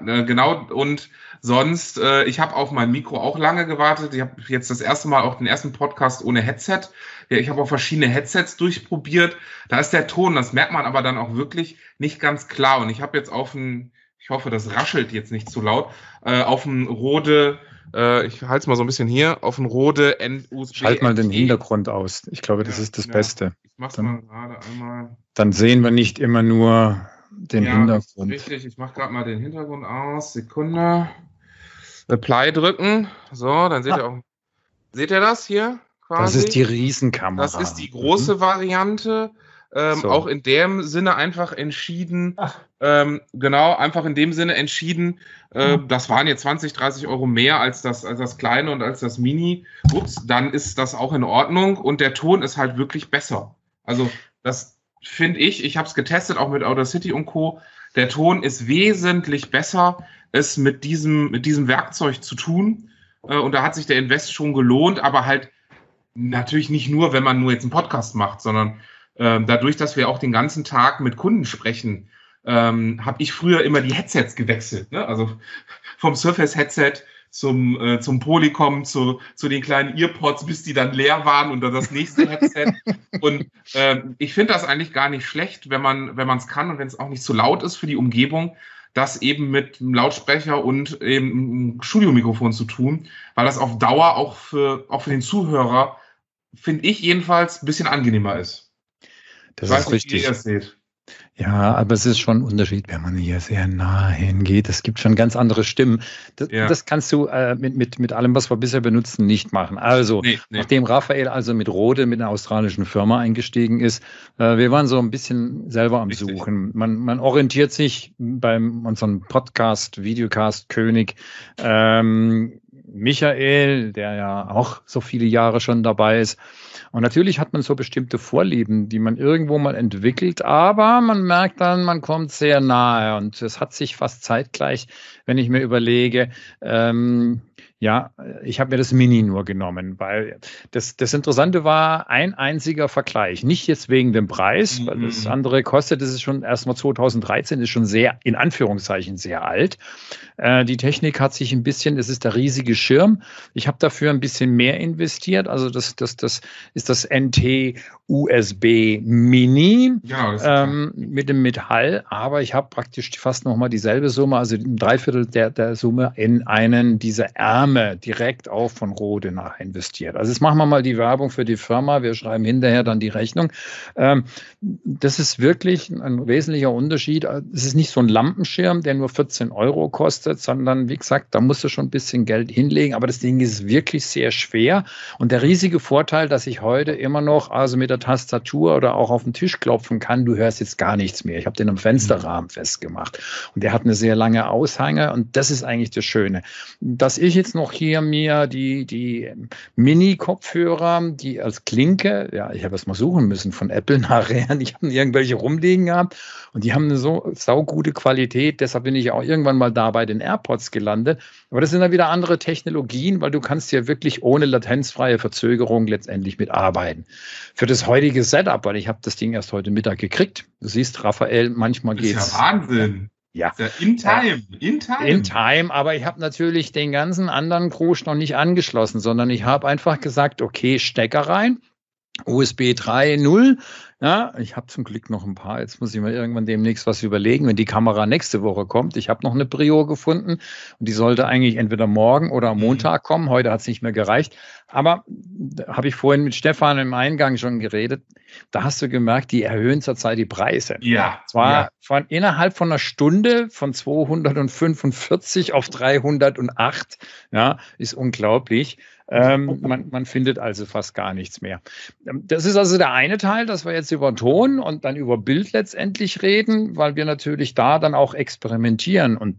genau, und sonst, äh, ich habe auf mein Mikro auch lange gewartet. Ich habe jetzt das erste Mal auch den ersten Podcast ohne Headset. Ja, ich habe auch verschiedene Headsets durchprobiert. Da ist der Ton, das merkt man aber dann auch wirklich nicht ganz klar. Und ich habe jetzt auf ein, ich hoffe, das raschelt jetzt nicht zu laut, äh, auf ein Rode, äh, ich halte es mal so ein bisschen hier, auf ein Rode USB. Schalt mal den Hintergrund aus. Ich glaube, das ja, ist das ja. Beste. Ich mach's dann, mal gerade einmal. Dann sehen wir nicht immer nur den ja, Hintergrund. Richtig, ich mache gerade mal den Hintergrund aus. Sekunde. Apply drücken. So, dann seht ah. ihr auch. Seht ihr das hier? Quasi? Das ist die Riesenkamera. Das ist die große mhm. Variante. Ähm, so. Auch in dem Sinne einfach entschieden, ähm, genau, einfach in dem Sinne entschieden, äh, mhm. das waren jetzt 20, 30 Euro mehr als das, als das kleine und als das Mini. Ups, dann ist das auch in Ordnung und der Ton ist halt wirklich besser. Also das, finde ich, ich habe es getestet, auch mit Outer City und Co. Der Ton ist wesentlich besser, es mit diesem, mit diesem Werkzeug zu tun. Äh, und da hat sich der Invest schon gelohnt, aber halt natürlich nicht nur, wenn man nur jetzt einen Podcast macht, sondern äh, dadurch, dass wir auch den ganzen Tag mit Kunden sprechen, ähm, habe ich früher immer die Headsets gewechselt. Ne? Also vom Surface Headset zum, äh, zum Polycom, zu, zu den kleinen Earpods, bis die dann leer waren und dann das nächste Headset. und äh, ich finde das eigentlich gar nicht schlecht, wenn man wenn man es kann und wenn es auch nicht zu laut ist für die Umgebung, das eben mit einem Lautsprecher und eben einem Studiomikrofon zu tun, weil das auf Dauer auch für, auch für den Zuhörer, finde ich jedenfalls, ein bisschen angenehmer ist. Das ich ist weiß, richtig. Wie ihr das seht. Ja, aber es ist schon ein Unterschied, wenn man hier sehr nah hingeht. Es gibt schon ganz andere Stimmen. Das, ja. das kannst du äh, mit, mit, mit allem, was wir bisher benutzen, nicht machen. Also, nee, nee. nachdem Raphael also mit Rode, mit einer australischen Firma eingestiegen ist, äh, wir waren so ein bisschen selber am Richtig. Suchen. Man, man orientiert sich beim unserem Podcast, Videocast König, ähm, Michael, der ja auch so viele Jahre schon dabei ist, und natürlich hat man so bestimmte Vorlieben, die man irgendwo mal entwickelt, aber man merkt dann, man kommt sehr nahe. Und es hat sich fast zeitgleich, wenn ich mir überlege, ähm, ja, ich habe mir das Mini nur genommen, weil das, das Interessante war ein einziger Vergleich. Nicht jetzt wegen dem Preis, weil das mhm. andere kostet, das ist schon erstmal 2013, ist schon sehr, in Anführungszeichen, sehr alt. Äh, die Technik hat sich ein bisschen, es ist der riesige Schirm. Ich habe dafür ein bisschen mehr investiert. Also das, das, das ist das NT USB Mini ja, ähm, mit dem Metall, aber ich habe praktisch fast nochmal dieselbe Summe, also ein Dreiviertel der, der Summe in einen dieser Ärmel direkt auch von Rode nach investiert. Also jetzt machen wir mal die Werbung für die Firma, wir schreiben hinterher dann die Rechnung. Ähm, das ist wirklich ein wesentlicher Unterschied. Es ist nicht so ein Lampenschirm, der nur 14 Euro kostet, sondern wie gesagt, da musst du schon ein bisschen Geld hinlegen, aber das Ding ist wirklich sehr schwer und der riesige Vorteil, dass ich heute immer noch, also mit der der Tastatur oder auch auf den Tisch klopfen kann, du hörst jetzt gar nichts mehr. Ich habe den am Fensterrahmen mhm. festgemacht und der hat eine sehr lange Aushänge und das ist eigentlich das Schöne. Dass ich jetzt noch hier mir die, die Mini-Kopfhörer, die als Klinke, ja, ich habe es mal suchen müssen von Apple nachher, ich habe irgendwelche rumliegen gehabt und die haben eine so saugute Qualität, deshalb bin ich auch irgendwann mal da bei den AirPods gelandet. Aber das sind dann wieder andere Technologien, weil du kannst ja wirklich ohne latenzfreie Verzögerung letztendlich mitarbeiten. Für das heutige Setup, weil ich habe das Ding erst heute Mittag gekriegt. Du siehst, Raphael, manchmal geht es. Ja, Wahnsinn. Ja. ja. In time, in time. In time, aber ich habe natürlich den ganzen anderen Krusch noch nicht angeschlossen, sondern ich habe einfach gesagt, okay, Stecker rein, USB 3.0 ja, ich habe zum Glück noch ein paar. Jetzt muss ich mir irgendwann demnächst was überlegen, wenn die Kamera nächste Woche kommt. Ich habe noch eine Brio gefunden und die sollte eigentlich entweder morgen oder am mhm. Montag kommen. Heute hat es nicht mehr gereicht. Aber da habe ich vorhin mit Stefan im Eingang schon geredet. Da hast du gemerkt, die erhöhen zurzeit die Preise. Ja. Zwar ja. von innerhalb von einer Stunde von 245 auf 308. Ja, ist unglaublich. Ähm, man, man findet also fast gar nichts mehr. Ähm, das ist also der eine Teil, dass wir jetzt über Ton und dann über Bild letztendlich reden, weil wir natürlich da dann auch experimentieren und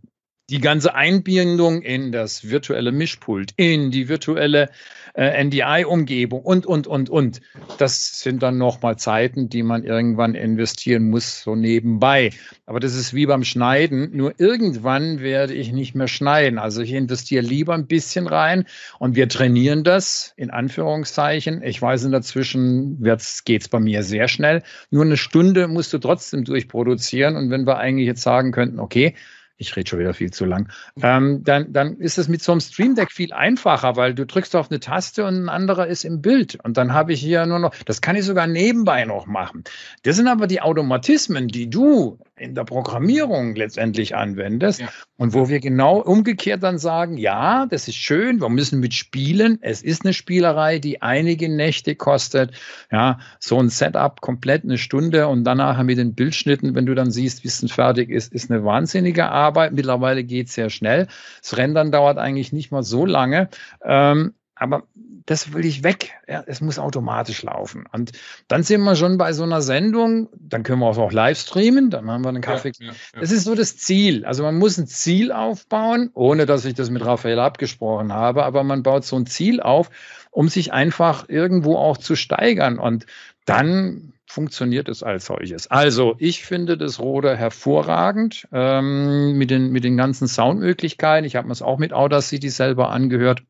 die ganze Einbindung in das virtuelle Mischpult, in die virtuelle äh, NDI-Umgebung und, und, und, und. Das sind dann nochmal Zeiten, die man irgendwann investieren muss, so nebenbei. Aber das ist wie beim Schneiden. Nur irgendwann werde ich nicht mehr schneiden. Also ich investiere lieber ein bisschen rein und wir trainieren das in Anführungszeichen. Ich weiß, in dazwischen geht es bei mir sehr schnell. Nur eine Stunde musst du trotzdem durchproduzieren. Und wenn wir eigentlich jetzt sagen könnten, okay, ich rede schon wieder viel zu lang, ähm, dann, dann ist es mit so einem Stream Deck viel einfacher, weil du drückst auf eine Taste und ein anderer ist im Bild. Und dann habe ich hier nur noch, das kann ich sogar nebenbei noch machen. Das sind aber die Automatismen, die du in der Programmierung letztendlich anwendest ja. und wo wir genau umgekehrt dann sagen, ja, das ist schön, wir müssen mitspielen. Es ist eine Spielerei, die einige Nächte kostet. Ja, so ein Setup komplett eine Stunde und danach mit den Bildschnitten, wenn du dann siehst, wie es fertig ist, ist eine wahnsinnige Arbeit. Mittlerweile geht es sehr schnell. Das Rendern dauert eigentlich nicht mal so lange. Ähm, aber das will ich weg. Ja, es muss automatisch laufen. Und dann sind wir schon bei so einer Sendung, dann können wir auch live streamen, dann haben wir einen Kaffee. Ja, ja. Das ist so das Ziel. Also man muss ein Ziel aufbauen, ohne dass ich das mit Raphael abgesprochen habe, aber man baut so ein Ziel auf, um sich einfach irgendwo auch zu steigern. Und dann funktioniert es als solches. Also ich finde das Rode hervorragend ähm, mit, den, mit den ganzen Soundmöglichkeiten. Ich habe mir es auch mit Audacity selber angehört.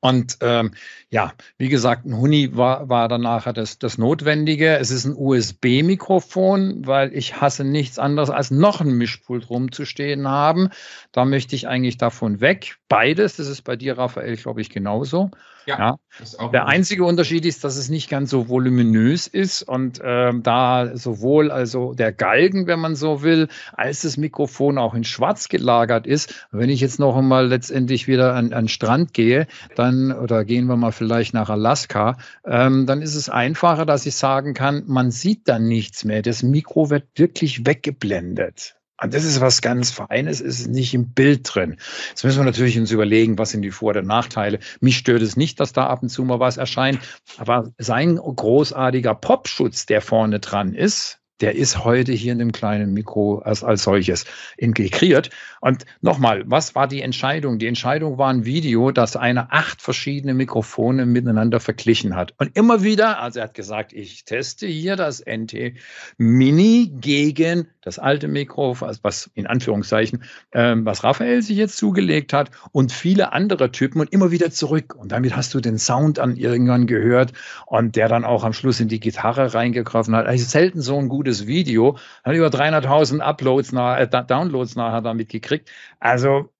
Und ähm, ja, wie gesagt, ein Huni war, war dann nachher das, das Notwendige. Es ist ein USB-Mikrofon, weil ich hasse nichts anderes, als noch ein Mischpult rumzustehen haben. Da möchte ich eigentlich davon weg. Beides, das ist bei dir, Raphael, glaube ich, genauso. Ja, ja. Der einzige Unterschied ist, dass es nicht ganz so voluminös ist und ähm, da sowohl also der Galgen, wenn man so will, als das Mikrofon auch in Schwarz gelagert ist. Wenn ich jetzt noch einmal letztendlich wieder an, an Strand gehe, dann oder gehen wir mal vielleicht nach Alaska, ähm, dann ist es einfacher, dass ich sagen kann, man sieht dann nichts mehr. Das Mikro wird wirklich weggeblendet. Und das ist was ganz Feines, ist nicht im Bild drin. Jetzt müssen wir natürlich uns überlegen, was sind die Vor- und Nachteile. Mich stört es nicht, dass da ab und zu mal was erscheint, aber sein großartiger Popschutz, der vorne dran ist, der ist heute hier in dem kleinen Mikro als, als solches integriert. Und nochmal, was war die Entscheidung? Die Entscheidung war ein Video, das eine acht verschiedene Mikrofone miteinander verglichen hat. Und immer wieder, also er hat gesagt, ich teste hier das NT Mini gegen das alte Mikro, was in Anführungszeichen, ähm, was Raphael sich jetzt zugelegt hat und viele andere Typen und immer wieder zurück. Und damit hast du den Sound an irgendwann gehört und der dann auch am Schluss in die Gitarre reingegriffen hat. Also selten so ein gutes gutes Video, hat über 300.000 Uploads, nach, äh, Downloads nachher damit gekriegt. Also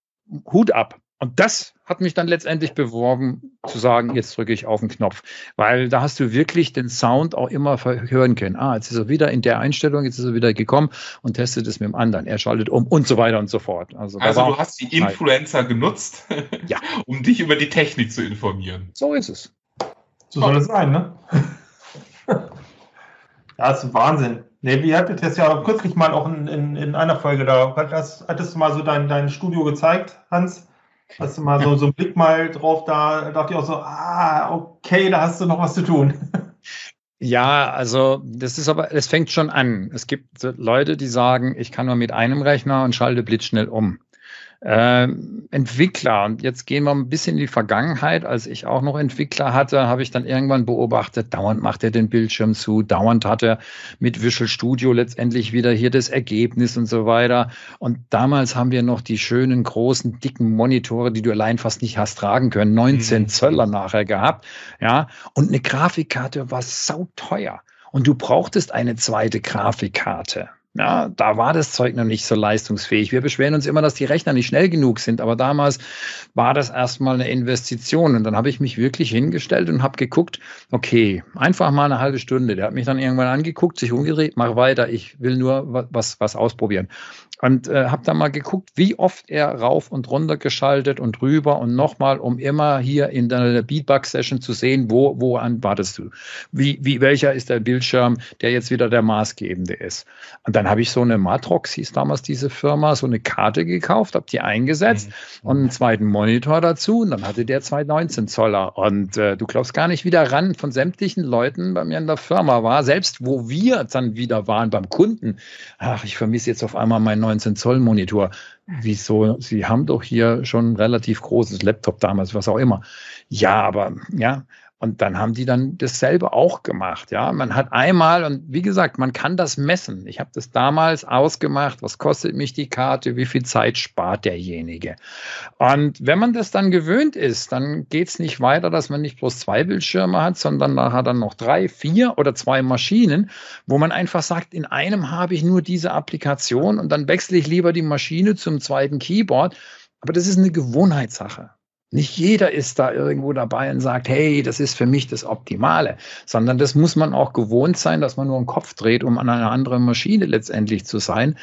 Hut ab. Und das hat mich dann letztendlich beworben, zu sagen, jetzt drücke ich auf den Knopf. Weil da hast du wirklich den Sound auch immer hören können. Ah, jetzt ist er wieder in der Einstellung, jetzt ist er wieder gekommen und testet es mit dem anderen. Er schaltet um und so weiter und so fort. Also, also du hast die Influencer genutzt, ja. um dich über die Technik zu informieren. So ist es. So soll es sein, ne? das ist Wahnsinn. Nee, wir hatten das ja kürzlich mal auch in, in, in einer Folge da. Hattest, hattest du mal so dein, dein Studio gezeigt, Hans? Hast du mal so, so einen Blick mal drauf, da dachte ich auch so, ah, okay, da hast du noch was zu tun. Ja, also das ist aber, es fängt schon an. Es gibt Leute, die sagen, ich kann nur mit einem Rechner und schalte blitzschnell um äh, Entwickler. Und jetzt gehen wir ein bisschen in die Vergangenheit. Als ich auch noch Entwickler hatte, habe ich dann irgendwann beobachtet, dauernd macht er den Bildschirm zu, dauernd hat er mit Visual Studio letztendlich wieder hier das Ergebnis und so weiter. Und damals haben wir noch die schönen, großen, dicken Monitore, die du allein fast nicht hast tragen können, 19 mhm. Zöller nachher gehabt. Ja, und eine Grafikkarte war sauteuer. Und du brauchtest eine zweite Grafikkarte. Ja, da war das Zeug noch nicht so leistungsfähig. Wir beschweren uns immer, dass die Rechner nicht schnell genug sind, aber damals war das erstmal eine Investition. Und dann habe ich mich wirklich hingestellt und habe geguckt, okay, einfach mal eine halbe Stunde. Der hat mich dann irgendwann angeguckt, sich umgedreht, mach weiter, ich will nur was, was ausprobieren und äh, habe da mal geguckt, wie oft er rauf und runter geschaltet und rüber und nochmal, um immer hier in der Beatbox-Session zu sehen, wo, wo wartest du? Wie, wie, welcher ist der Bildschirm, der jetzt wieder der maßgebende ist? Und dann habe ich so eine Matrox, hieß damals diese Firma, so eine Karte gekauft, habe die eingesetzt mhm. und einen zweiten Monitor dazu und dann hatte der zwei 19 Zoller. Und äh, du glaubst gar nicht, wie der Rand von sämtlichen Leuten bei mir in der Firma war, selbst wo wir dann wieder waren beim Kunden. Ach, ich vermisse jetzt auf einmal meinen 19 Zoll Monitor. Wieso? Sie haben doch hier schon ein relativ großes Laptop damals, was auch immer. Ja, aber ja, und dann haben die dann dasselbe auch gemacht. Ja, man hat einmal, und wie gesagt, man kann das messen. Ich habe das damals ausgemacht. Was kostet mich die Karte? Wie viel Zeit spart derjenige? Und wenn man das dann gewöhnt ist, dann geht es nicht weiter, dass man nicht bloß zwei Bildschirme hat, sondern nachher dann noch drei, vier oder zwei Maschinen, wo man einfach sagt, in einem habe ich nur diese Applikation und dann wechsle ich lieber die Maschine zum zweiten Keyboard. Aber das ist eine Gewohnheitssache. Nicht jeder ist da irgendwo dabei und sagt, hey, das ist für mich das Optimale, sondern das muss man auch gewohnt sein, dass man nur einen Kopf dreht, um an einer anderen Maschine letztendlich zu sein.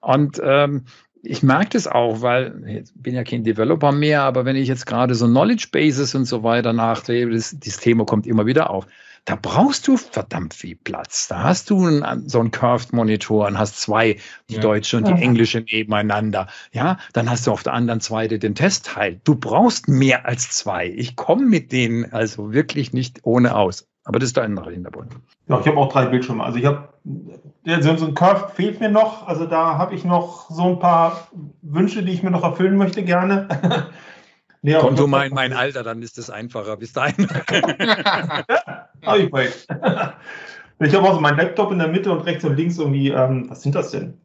Und ähm, ich merke das auch, weil ich bin ja kein Developer mehr, aber wenn ich jetzt gerade so Knowledge Bases und so weiter nachdrehe, das, dieses Thema kommt immer wieder auf. Da brauchst du verdammt viel Platz. Da hast du einen, so einen Curved-Monitor und hast zwei, die ja. deutsche und die englische nebeneinander. Ja, dann hast du auf der anderen Seite den Testteil. Du brauchst mehr als zwei. Ich komme mit denen also wirklich nicht ohne aus. Aber das ist der andere Hintergrund. Ja, ich habe auch drei Bildschirme. Also ich habe so ein Curve fehlt mir noch. Also da habe ich noch so ein paar Wünsche, die ich mir noch erfüllen möchte gerne. Nee, Konto mein, mein Alter, dann ist es einfacher. Bis dahin. Ah, ich ich habe auch so meinen Laptop in der Mitte und rechts und links irgendwie, ähm, was sind das denn?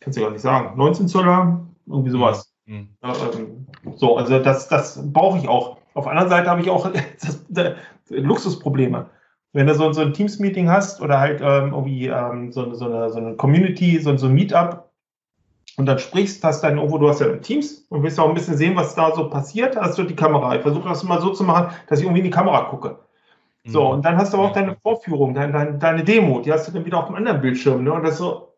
Kannst du gar nicht sagen. 19 Zoller, irgendwie sowas. Mhm. Ähm, so, also das, das brauche ich auch. Auf der anderen Seite habe ich auch das, das, Luxusprobleme. Wenn du so, so ein Teams-Meeting hast oder halt ähm, irgendwie ähm, so, so, eine, so eine Community, so, so ein Meetup und dann sprichst, hast dann irgendwo, du hast ja Teams und willst auch ein bisschen sehen, was da so passiert, hast du die Kamera. Ich versuche das mal so zu machen, dass ich irgendwie in die Kamera gucke. So, mhm. und dann hast du aber auch deine Vorführung, deine, deine, deine Demo, die hast du dann wieder auf dem anderen Bildschirm. Ne? Und das so.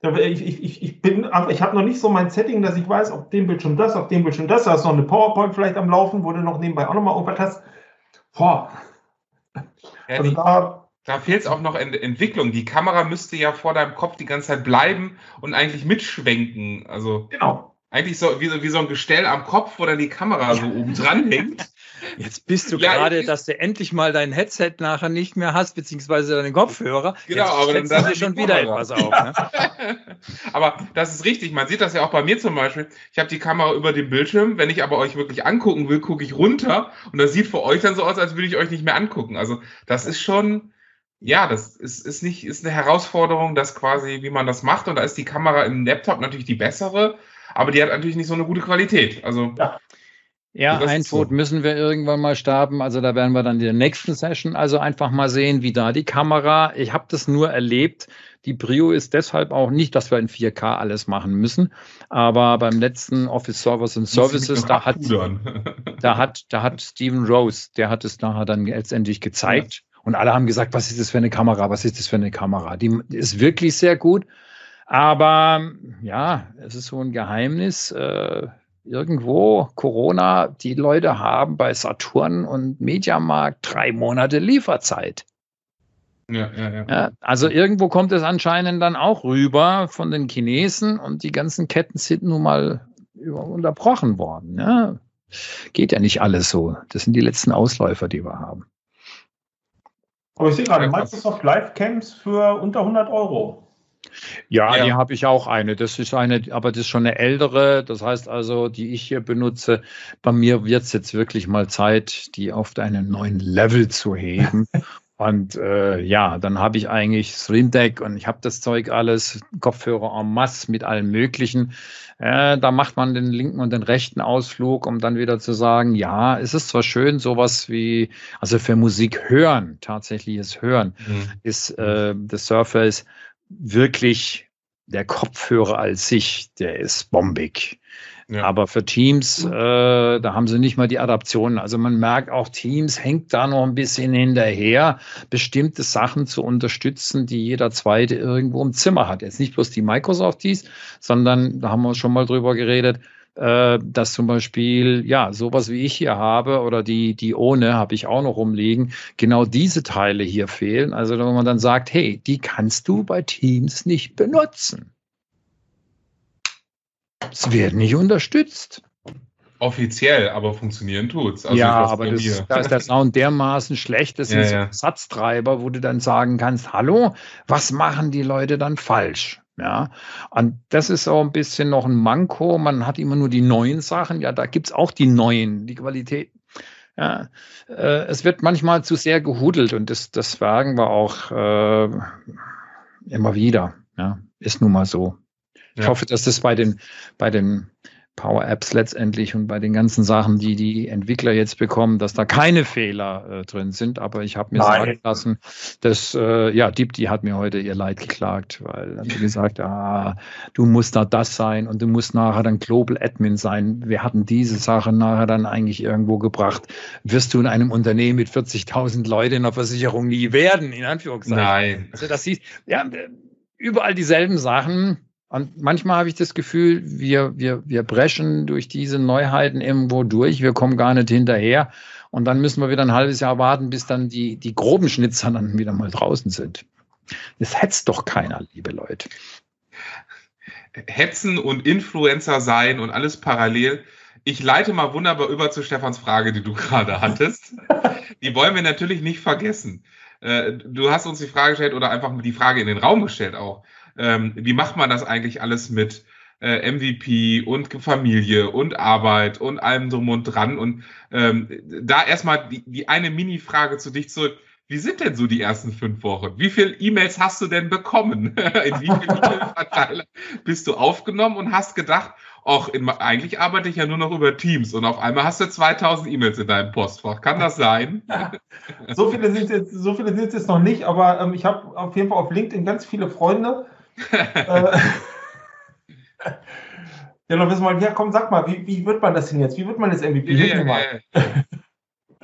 Ich, ich, ich, bin, ich habe noch nicht so mein Setting, dass ich weiß, auf dem Bildschirm das, auf dem Bildschirm das, da hast noch eine PowerPoint vielleicht am Laufen, wo du noch nebenbei auch nochmal irgendwas hast. Boah. Ja, also da, da fehlt es auch noch in Entwicklung. Die Kamera müsste ja vor deinem Kopf die ganze Zeit bleiben und eigentlich mitschwenken. Also genau. eigentlich so wie, wie so ein Gestell am Kopf, wo dann die Kamera so oben dran hängt. Jetzt bist du ja, gerade, dass du endlich mal dein Headset nachher nicht mehr hast, beziehungsweise deinen Kopfhörer. Genau, Jetzt aber dann dir schon wieder etwas auf. Ne? aber das ist richtig. Man sieht das ja auch bei mir zum Beispiel. Ich habe die Kamera über dem Bildschirm. Wenn ich aber euch wirklich angucken will, gucke ich runter und das sieht für euch dann so aus, als würde ich euch nicht mehr angucken. Also das ist schon, ja, das ist, ist nicht, ist eine Herausforderung, das quasi, wie man das macht. Und da ist die Kamera im Laptop natürlich die bessere, aber die hat natürlich nicht so eine gute Qualität. Also ja. Ja, ein Tod so. müssen wir irgendwann mal starten. Also da werden wir dann in der nächsten Session also einfach mal sehen, wie da die Kamera. Ich habe das nur erlebt. Die Brio ist deshalb auch nicht, dass wir in 4K alles machen müssen. Aber beim letzten Office Servers and Services, da hat, da hat, da hat Steven Rose, der hat es nachher dann letztendlich gezeigt. Ja. Und alle haben gesagt, was ist das für eine Kamera? Was ist das für eine Kamera? Die ist wirklich sehr gut. Aber ja, es ist so ein Geheimnis. Äh, irgendwo Corona, die Leute haben bei Saturn und Mediamarkt drei Monate Lieferzeit. Ja, ja, ja. ja, also irgendwo kommt es anscheinend dann auch rüber von den Chinesen und die ganzen Ketten sind nun mal unterbrochen worden. Ja. Geht ja nicht alles so. Das sind die letzten Ausläufer, die wir haben. Aber ich sehe gerade Microsoft Live Camps für unter 100 Euro. Ja, ja. die habe ich auch eine. Das ist eine, aber das ist schon eine ältere. Das heißt also, die ich hier benutze. Bei mir wird es jetzt wirklich mal Zeit, die auf einen neuen Level zu heben. Und äh, ja, dann habe ich eigentlich Stream Deck und ich habe das Zeug alles, Kopfhörer en masse mit allem Möglichen. Äh, da macht man den linken und den rechten Ausflug, um dann wieder zu sagen, ja, es ist zwar schön, sowas wie, also für Musik hören, tatsächliches Hören, mhm. ist äh, das Surface wirklich der Kopfhörer als sich, der ist bombig. Ja. Aber für Teams, äh, da haben sie nicht mal die Adaptionen. Also man merkt auch, Teams hängt da noch ein bisschen hinterher, bestimmte Sachen zu unterstützen, die jeder zweite irgendwo im Zimmer hat. Jetzt nicht bloß die Microsoft dies, sondern da haben wir schon mal drüber geredet, äh, dass zum Beispiel, ja, sowas wie ich hier habe oder die, die ohne habe ich auch noch rumliegen, genau diese Teile hier fehlen. Also wenn man dann sagt, hey, die kannst du bei Teams nicht benutzen. Es wird nicht unterstützt. Offiziell, aber funktionieren tut's. Also ja, aber das, da ist der Sound dermaßen schlecht, das ja, ja. Satztreiber, wo du dann sagen kannst, hallo, was machen die Leute dann falsch? Ja, und das ist auch ein bisschen noch ein Manko. Man hat immer nur die neuen Sachen. Ja, da gibt's auch die neuen, die Qualität. Ja, äh, es wird manchmal zu sehr gehudelt und das, das fragen wir auch äh, immer wieder. Ja, ist nun mal so. Ich ja. hoffe, dass das bei den, bei den Power Apps letztendlich und bei den ganzen Sachen, die die Entwickler jetzt bekommen, dass da keine Fehler äh, drin sind. Aber ich habe mir Nein. sagen lassen, dass äh, ja, Deep, hat mir heute ihr Leid geklagt, weil dann hat gesagt, ah, du musst da das sein und du musst nachher dann Global Admin sein. Wir hatten diese Sache nachher dann eigentlich irgendwo gebracht. Wirst du in einem Unternehmen mit 40.000 Leuten in der Versicherung nie werden, in Anführungszeichen. Nein. Also das siehst, ja, überall dieselben Sachen und manchmal habe ich das Gefühl, wir, wir, wir brechen durch diese Neuheiten irgendwo durch, wir kommen gar nicht hinterher. Und dann müssen wir wieder ein halbes Jahr warten, bis dann die, die groben Schnitzer dann wieder mal draußen sind. Das hetzt doch keiner, liebe Leute. Hetzen und Influencer sein und alles parallel. Ich leite mal wunderbar über zu Stefans Frage, die du gerade hattest. Die wollen wir natürlich nicht vergessen. Äh, du hast uns die Frage gestellt oder einfach die Frage in den Raum gestellt auch ähm, wie macht man das eigentlich alles mit äh, MVP und Familie und Arbeit und allem drum und dran. Und ähm, da erstmal die, die eine Mini-Frage zu dich zurück. wie sind denn so die ersten fünf Wochen? Wie viele E-Mails hast du denn bekommen? In wie vielen E-Mail-Verteiler bist du aufgenommen und hast gedacht, ach, eigentlich arbeite ich ja nur noch über Teams und auf einmal hast du 2000 E-Mails in deinem Postfach. Kann das sein? so viele sind jetzt, so viele jetzt noch nicht, aber ähm, ich habe auf jeden Fall auf LinkedIn ganz viele Freunde. Äh, ja, noch wissen mal, ja, komm, sag mal, wie, wie wird man das denn jetzt? Wie wird man jetzt MVP? Ja, ja,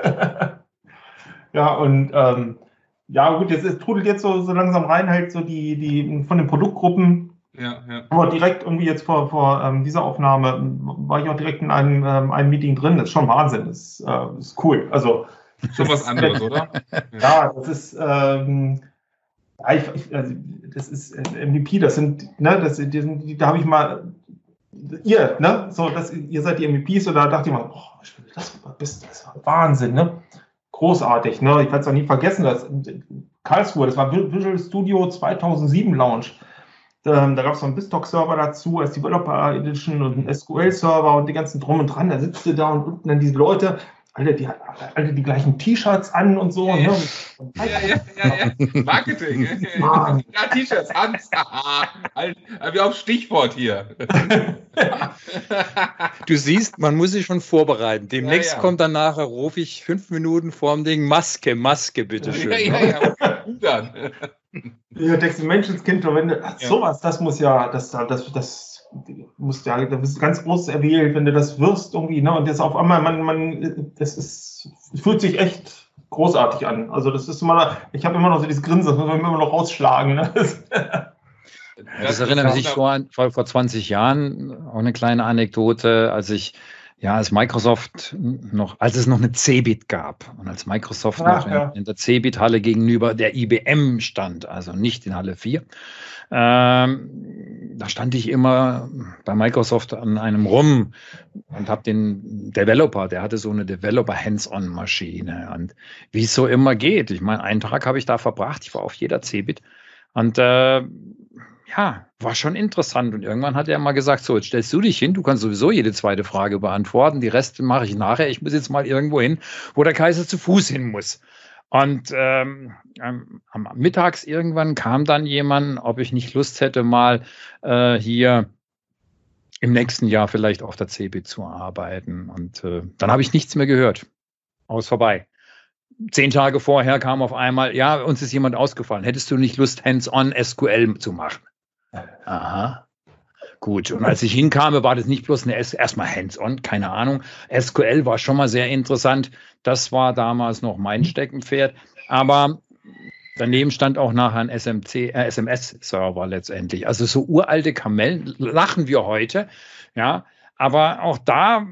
ja. ja, und ähm, ja, gut, jetzt es trudelt jetzt so, so langsam rein, halt so die, die von den Produktgruppen. Ja, ja. Aber direkt irgendwie jetzt vor, vor ähm, dieser Aufnahme war ich auch direkt in einem, ähm, einem Meeting drin. Das ist schon Wahnsinn. Das ist, äh, ist cool. Also. Schon was anderes, oder? ja, das ist, ähm, ja, ich, ich, also, das ist äh, MVP, das sind, ne, das, die sind, da habe ich mal ihr, ne? So, das, ihr seid die MVPs und da dachte ich mal, boah, das, das, das war Wahnsinn, ne? Großartig, ne? Ich werde es auch nie vergessen, das Karlsruhe, das war Visual Studio 2007 Launch. Ähm, da gab es noch einen BizTalk-Server dazu, als Developer Edition und einen SQL-Server und die ganzen drum und dran. Da sitzt ihr da und unten dann diese Leute alle die, alle die gleichen T-Shirts an und so. Ja, ne? ja, ja, ja, ja. Marketing. ja, T-Shirts, Hans. Wir haben Stichwort hier. du siehst, man muss sich schon vorbereiten. Demnächst ja, ja. kommt dann nachher, rufe ich fünf Minuten vorm Ding, Maske, Maske, bitteschön. Ja, ja, ja. Dann. Ja, denkst du, Menschenskind, wenn du, ach, sowas, das muss ja, das, das, das musst ja, da bist du ganz groß erwählt, wenn du das wirst irgendwie, ne? Und jetzt auf einmal, man, man, das ist, fühlt sich echt großartig an. Also das ist immer, ich habe immer noch so dieses Grinsen, das muss man immer noch rausschlagen. Ne? Das, das erinnert mich vor, vor, vor 20 Jahren, auch eine kleine Anekdote, als ich ja, als Microsoft noch, als es noch eine Cebit gab und als Microsoft Ach, noch ja. in, in, der Cebit-Halle gegenüber der IBM stand, also nicht in Halle 4, ähm, da stand ich immer bei Microsoft an einem rum und habe den Developer, der hatte so eine Developer-Hands-on-Maschine. Und wie es so immer geht, ich meine, einen Tag habe ich da verbracht, ich war auf jeder Cebit und äh, ja, war schon interessant. Und irgendwann hat er mal gesagt, so, jetzt stellst du dich hin, du kannst sowieso jede zweite Frage beantworten, die Reste mache ich nachher, ich muss jetzt mal irgendwo hin, wo der Kaiser zu Fuß hin muss. Und ähm, am, Mittags irgendwann kam dann jemand, ob ich nicht Lust hätte, mal äh, hier im nächsten Jahr vielleicht auf der CB zu arbeiten. Und äh, dann habe ich nichts mehr gehört. Aus vorbei. Zehn Tage vorher kam auf einmal, ja, uns ist jemand ausgefallen. Hättest du nicht Lust, hands-on SQL zu machen? Aha. Gut, und als ich hinkam, war das nicht bloß eine S erstmal hands-on, keine Ahnung. SQL war schon mal sehr interessant. Das war damals noch mein mhm. Steckenpferd. Aber daneben stand auch nachher ein SMC, äh, SMS-Server letztendlich. Also so uralte Kamellen lachen wir heute. Ja, aber auch da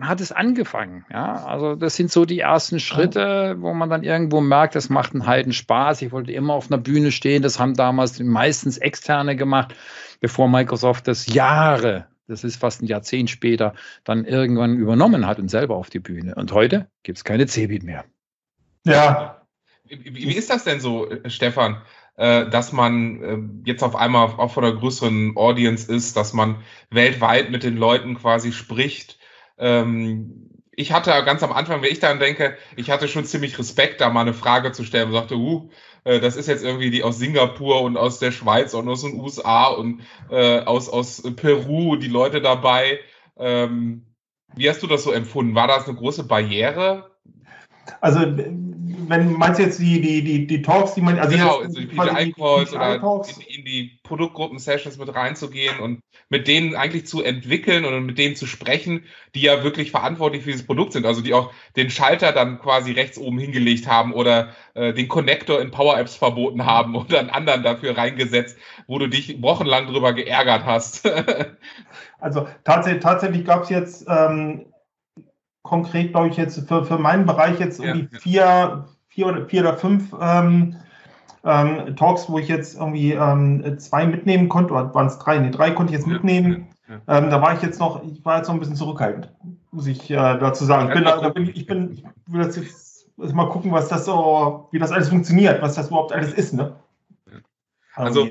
hat es angefangen. Ja, also das sind so die ersten Schritte, wo man dann irgendwo merkt, das macht einen Heiden Spaß. Ich wollte immer auf einer Bühne stehen. Das haben damals meistens Externe gemacht bevor Microsoft das Jahre, das ist fast ein Jahrzehnt später, dann irgendwann übernommen hat und selber auf die Bühne. Und heute gibt es keine Cebit mehr. Ja. Wie, ist das denn so, Stefan? Äh, dass man äh, jetzt auf einmal auch vor einer größeren Audience ist, dass man weltweit mit den Leuten quasi spricht. Ähm, ich hatte ganz am Anfang, wenn ich dann denke, ich hatte schon ziemlich Respekt, da mal eine Frage zu stellen und sagte, uh, äh, das ist jetzt irgendwie die aus Singapur und aus der Schweiz und aus den USA und äh, aus, aus Peru, die Leute dabei. Ähm, wie hast du das so empfunden? War das eine große Barriere? Also wenn meinst du jetzt die, die, die, die Talks, die man, also genau, also die PGI-Calls oder in, in, die Produktgruppen-Sessions mit reinzugehen und mit denen eigentlich zu entwickeln und mit denen zu sprechen, die ja wirklich verantwortlich für dieses Produkt sind, also die auch den Schalter dann quasi rechts oben hingelegt haben oder äh, den Connector in Power Apps verboten haben oder einen anderen dafür reingesetzt, wo du dich wochenlang drüber geärgert hast. also tatsächlich, tatsächlich gab es jetzt ähm, konkret, glaube ich, jetzt für, für meinen Bereich jetzt ja, irgendwie vier, vier oder vier oder fünf ähm, ähm, Talks, wo ich jetzt irgendwie ähm, zwei mitnehmen konnte, oder waren es drei? Nee, drei konnte ich jetzt mitnehmen. Ja, ähm, da war ich jetzt noch, ich war jetzt noch ein bisschen zurückhaltend, muss ich äh, dazu sagen. Ich bin, da, bin, ich bin, ich will das jetzt mal gucken, was das so, wie das alles funktioniert, was das überhaupt alles ist, ne? Also,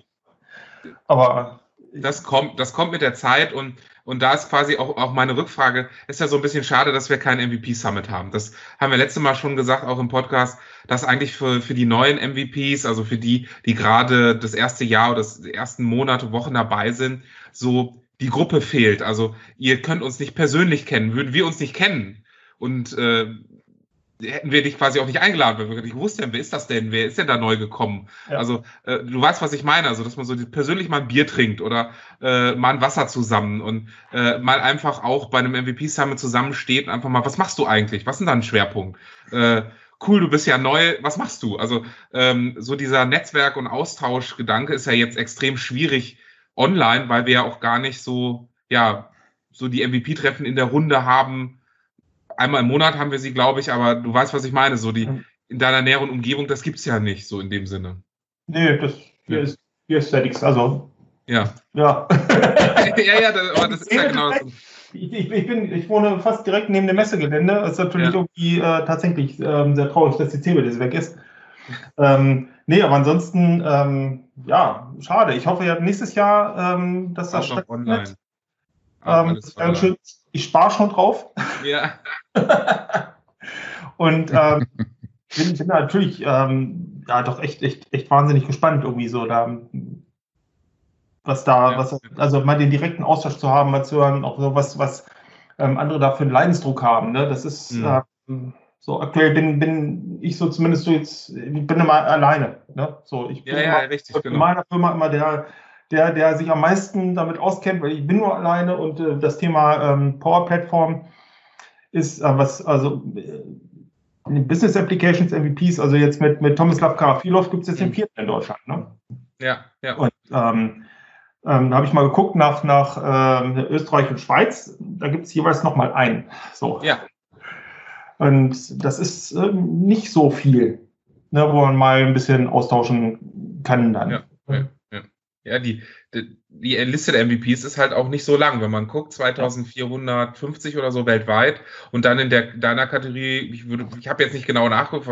aber das kommt, das kommt mit der Zeit und, und da ist quasi auch, auch meine Rückfrage, ist ja so ein bisschen schade, dass wir keinen MVP Summit haben. Das haben wir letztes Mal schon gesagt, auch im Podcast, dass eigentlich für, für die neuen MVPs, also für die, die gerade das erste Jahr oder das ersten Monate, Wochen dabei sind, so die Gruppe fehlt. Also ihr könnt uns nicht persönlich kennen, würden wir uns nicht kennen. Und äh, hätten wir dich quasi auch nicht eingeladen, weil wir nicht gewusst hätten, wer ist das denn? Wer ist denn da neu gekommen? Ja. Also äh, du weißt, was ich meine, also dass man so persönlich mal ein Bier trinkt oder äh, mal ein Wasser zusammen und äh, mal einfach auch bei einem MVP Summit zusammensteht und einfach mal, was machst du eigentlich? Was ist denn da ein Schwerpunkt? Äh, cool, du bist ja neu, was machst du? Also ähm, so dieser Netzwerk- und Austauschgedanke ist ja jetzt extrem schwierig online, weil wir ja auch gar nicht so, ja, so die MVP-Treffen in der Runde haben, einmal im Monat haben wir sie, glaube ich, aber du weißt, was ich meine. So die in deiner näheren Umgebung, das gibt es ja nicht so in dem Sinne. Nee, das hier, ja. ist, hier ist ja nichts. Also. Ja. Ja. ja, ja, das, aber das ist ja genau das. Ich, ich, bin, ich wohne fast direkt neben dem Messegelände. Das ist natürlich ja. irgendwie äh, tatsächlich ähm, sehr traurig, dass die CeBIT weg ist. ähm, nee, aber ansonsten, ähm, ja, schade. Ich hoffe ja nächstes Jahr, ähm, dass das stattfindet. Ähm, schön, ich spare schon drauf. Ja. und ähm, bin, bin natürlich ähm, ja doch echt, echt, echt wahnsinnig gespannt, irgendwie so da was da, ja. was, also mal den direkten Austausch zu haben, mal zu hören, auch so was, was ähm, andere da für einen Leidensdruck haben. Ne? Das ist mhm. ähm, so aktuell bin, bin ich so zumindest so jetzt, ich bin immer alleine. Ne? So, ich bin ja, ja, richtig, in genau. meiner Firma immer der, der, der sich am meisten damit auskennt, weil ich bin nur alleine und äh, das Thema ähm, Power Platform ist, äh, was, also äh, Business Applications MVPs, also jetzt mit, mit Tomislav Karafilov gibt es jetzt den mhm. vierten in Deutschland. Ne? Ja, ja. Und ähm, ähm, da habe ich mal geguckt nach, nach ähm, Österreich und Schweiz, da gibt es jeweils nochmal einen. So. Ja. Und das ist äh, nicht so viel, ne, wo man mal ein bisschen austauschen kann dann. Ja, ja. Ja, die, die, die Liste der MVPs ist halt auch nicht so lang, wenn man guckt, 2450 oder so weltweit und dann in der deiner Kategorie, ich würde, ich habe jetzt nicht genau nachgeguckt,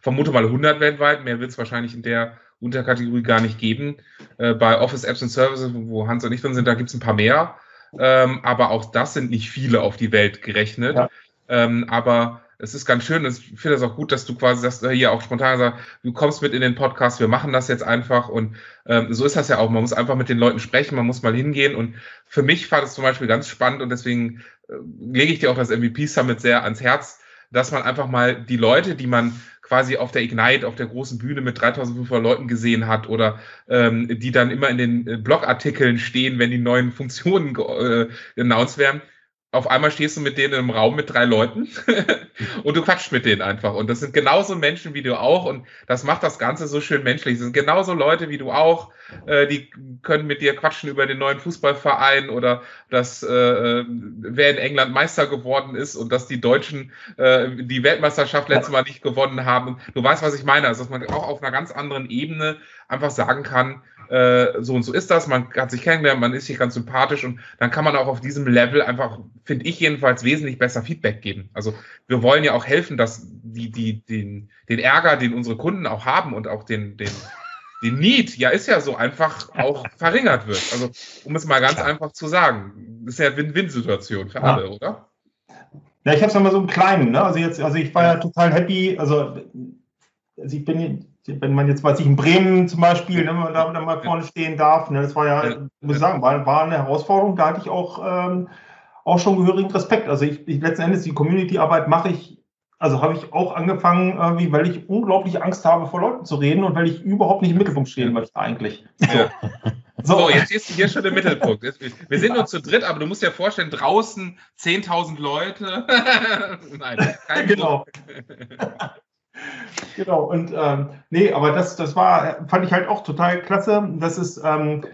vermute mal 100 weltweit, mehr wird es wahrscheinlich in der Unterkategorie gar nicht geben. Äh, bei Office Apps und Services, wo Hans und ich drin sind, da gibt es ein paar mehr, ähm, aber auch das sind nicht viele auf die Welt gerechnet. Ja. Ähm, aber es ist ganz schön. Ich finde es auch gut, dass du quasi sagst, äh, hier auch spontan sagst, du kommst mit in den Podcast, wir machen das jetzt einfach. Und ähm, so ist das ja auch. Man muss einfach mit den Leuten sprechen, man muss mal hingehen. Und für mich war das zum Beispiel ganz spannend und deswegen äh, lege ich dir auch das MVP Summit sehr ans Herz, dass man einfach mal die Leute, die man quasi auf der Ignite, auf der großen Bühne mit 3500 Leuten gesehen hat oder ähm, die dann immer in den äh, Blogartikeln stehen, wenn die neuen Funktionen äh, announced werden, auf einmal stehst du mit denen im Raum mit drei Leuten und du quatschst mit denen einfach. Und das sind genauso Menschen wie du auch. Und das macht das Ganze so schön menschlich. Das sind genauso Leute wie du auch. Äh, die können mit dir quatschen über den neuen Fußballverein oder dass äh, äh, wer in England Meister geworden ist und dass die Deutschen äh, die Weltmeisterschaft letztes Mal nicht gewonnen haben. Du weißt, was ich meine. Also, dass man auch auf einer ganz anderen Ebene einfach sagen kann, äh, so und so ist das, man hat sich kennengelernt, man ist sich ganz sympathisch und dann kann man auch auf diesem Level einfach, finde ich jedenfalls, wesentlich besser Feedback geben. Also wir wollen ja auch helfen, dass die, die, den, den Ärger, den unsere Kunden auch haben und auch den, den, den Need, ja, ist ja so einfach auch verringert wird. Also, um es mal ganz einfach zu sagen, das ist ja Win-Win-Situation für ja. alle, oder? Ja, ich habe es ja mal so im Kleinen, ne? Also jetzt, also ich war ja total happy, also, also ich bin wenn man jetzt, weiß ich, in Bremen zum Beispiel, ne, wenn man da, mal vorne stehen darf, ne, das war ja, ja. muss ich sagen, war, war eine Herausforderung, da hatte ich auch, ähm, auch schon gehörigen Respekt. Also ich, ich letzten Endes, die Community-Arbeit mache ich, also habe ich auch angefangen, irgendwie, weil ich unglaublich Angst habe, vor Leuten zu reden und weil ich überhaupt nicht im Mittelpunkt stehen möchte eigentlich. So. Ja. So. so, jetzt stehst du hier schon im Mittelpunkt. Wir sind nur zu dritt, aber du musst dir vorstellen, draußen 10.000 Leute. Nein, kein Genau. Genau, und ähm, nee, aber das, das war, fand ich halt auch total klasse. Das ist ähm,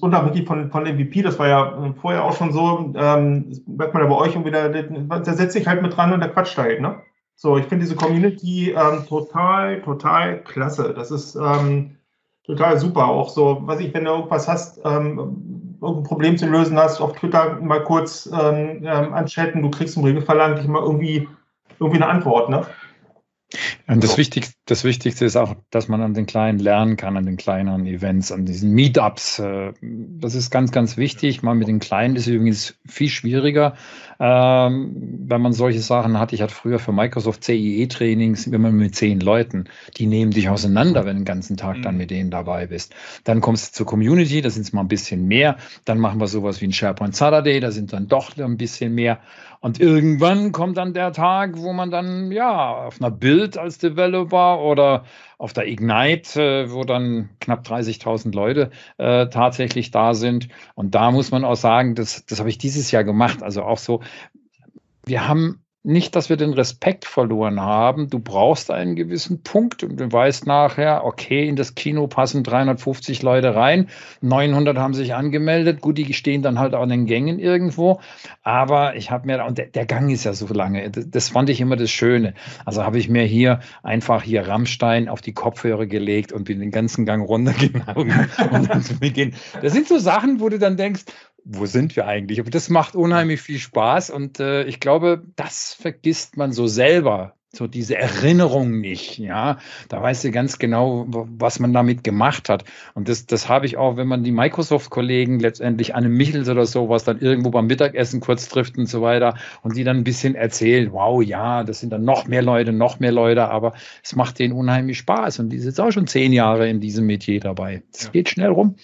unabhängig von, von MVP, das war ja vorher auch schon so, ähm, das merkt man ja bei euch und wieder, da setzt sich halt mit dran und der quatscht halt, ne? So, ich finde diese Community ähm, total, total klasse. Das ist ähm, total super. Auch so, was ich, wenn du irgendwas hast, ähm, irgendein Problem zu lösen hast, auf Twitter mal kurz ähm, ähm, anchatten, du kriegst im Regelfall eigentlich immer irgendwie, irgendwie eine Antwort, ne? Und das, Wichtigste, das Wichtigste ist auch, dass man an den Kleinen lernen kann, an den kleineren Events, an diesen Meetups. Äh, das ist ganz, ganz wichtig. Mal mit den Kleinen ist übrigens viel schwieriger, ähm, wenn man solche Sachen hat. Ich hatte früher für Microsoft CIE-Trainings, wenn man mit zehn Leuten, die nehmen dich auseinander, wenn du den ganzen Tag dann mhm. mit denen dabei bist. Dann kommst du zur Community, da sind es mal ein bisschen mehr. Dann machen wir sowas wie ein SharePoint Saturday, da sind dann doch ein bisschen mehr. Und irgendwann kommt dann der Tag, wo man dann ja auf einer Bild als Developer oder auf der Ignite, äh, wo dann knapp 30.000 Leute äh, tatsächlich da sind. Und da muss man auch sagen, das, das habe ich dieses Jahr gemacht. Also auch so, wir haben nicht, dass wir den Respekt verloren haben. Du brauchst einen gewissen Punkt und du weißt nachher, okay, in das Kino passen 350 Leute rein, 900 haben sich angemeldet. Gut, die stehen dann halt auch in den Gängen irgendwo. Aber ich habe mir, und der, der, Gang ist ja so lange, das, das fand ich immer das Schöne. Also habe ich mir hier einfach hier Rammstein auf die Kopfhörer gelegt und bin den ganzen Gang runtergegangen Beginn. Das sind so Sachen, wo du dann denkst, wo sind wir eigentlich? Aber das macht unheimlich viel Spaß und äh, ich glaube, das vergisst man so selber. So diese Erinnerung nicht, ja. Da weißt du ganz genau, was man damit gemacht hat. Und das, das habe ich auch, wenn man die Microsoft-Kollegen letztendlich Anne Michels oder sowas dann irgendwo beim Mittagessen kurz trifft und so weiter und die dann ein bisschen erzählen, wow, ja, das sind dann noch mehr Leute, noch mehr Leute, aber es macht denen unheimlich Spaß. Und die sind jetzt auch schon zehn Jahre in diesem Metier dabei. Es ja. geht schnell rum.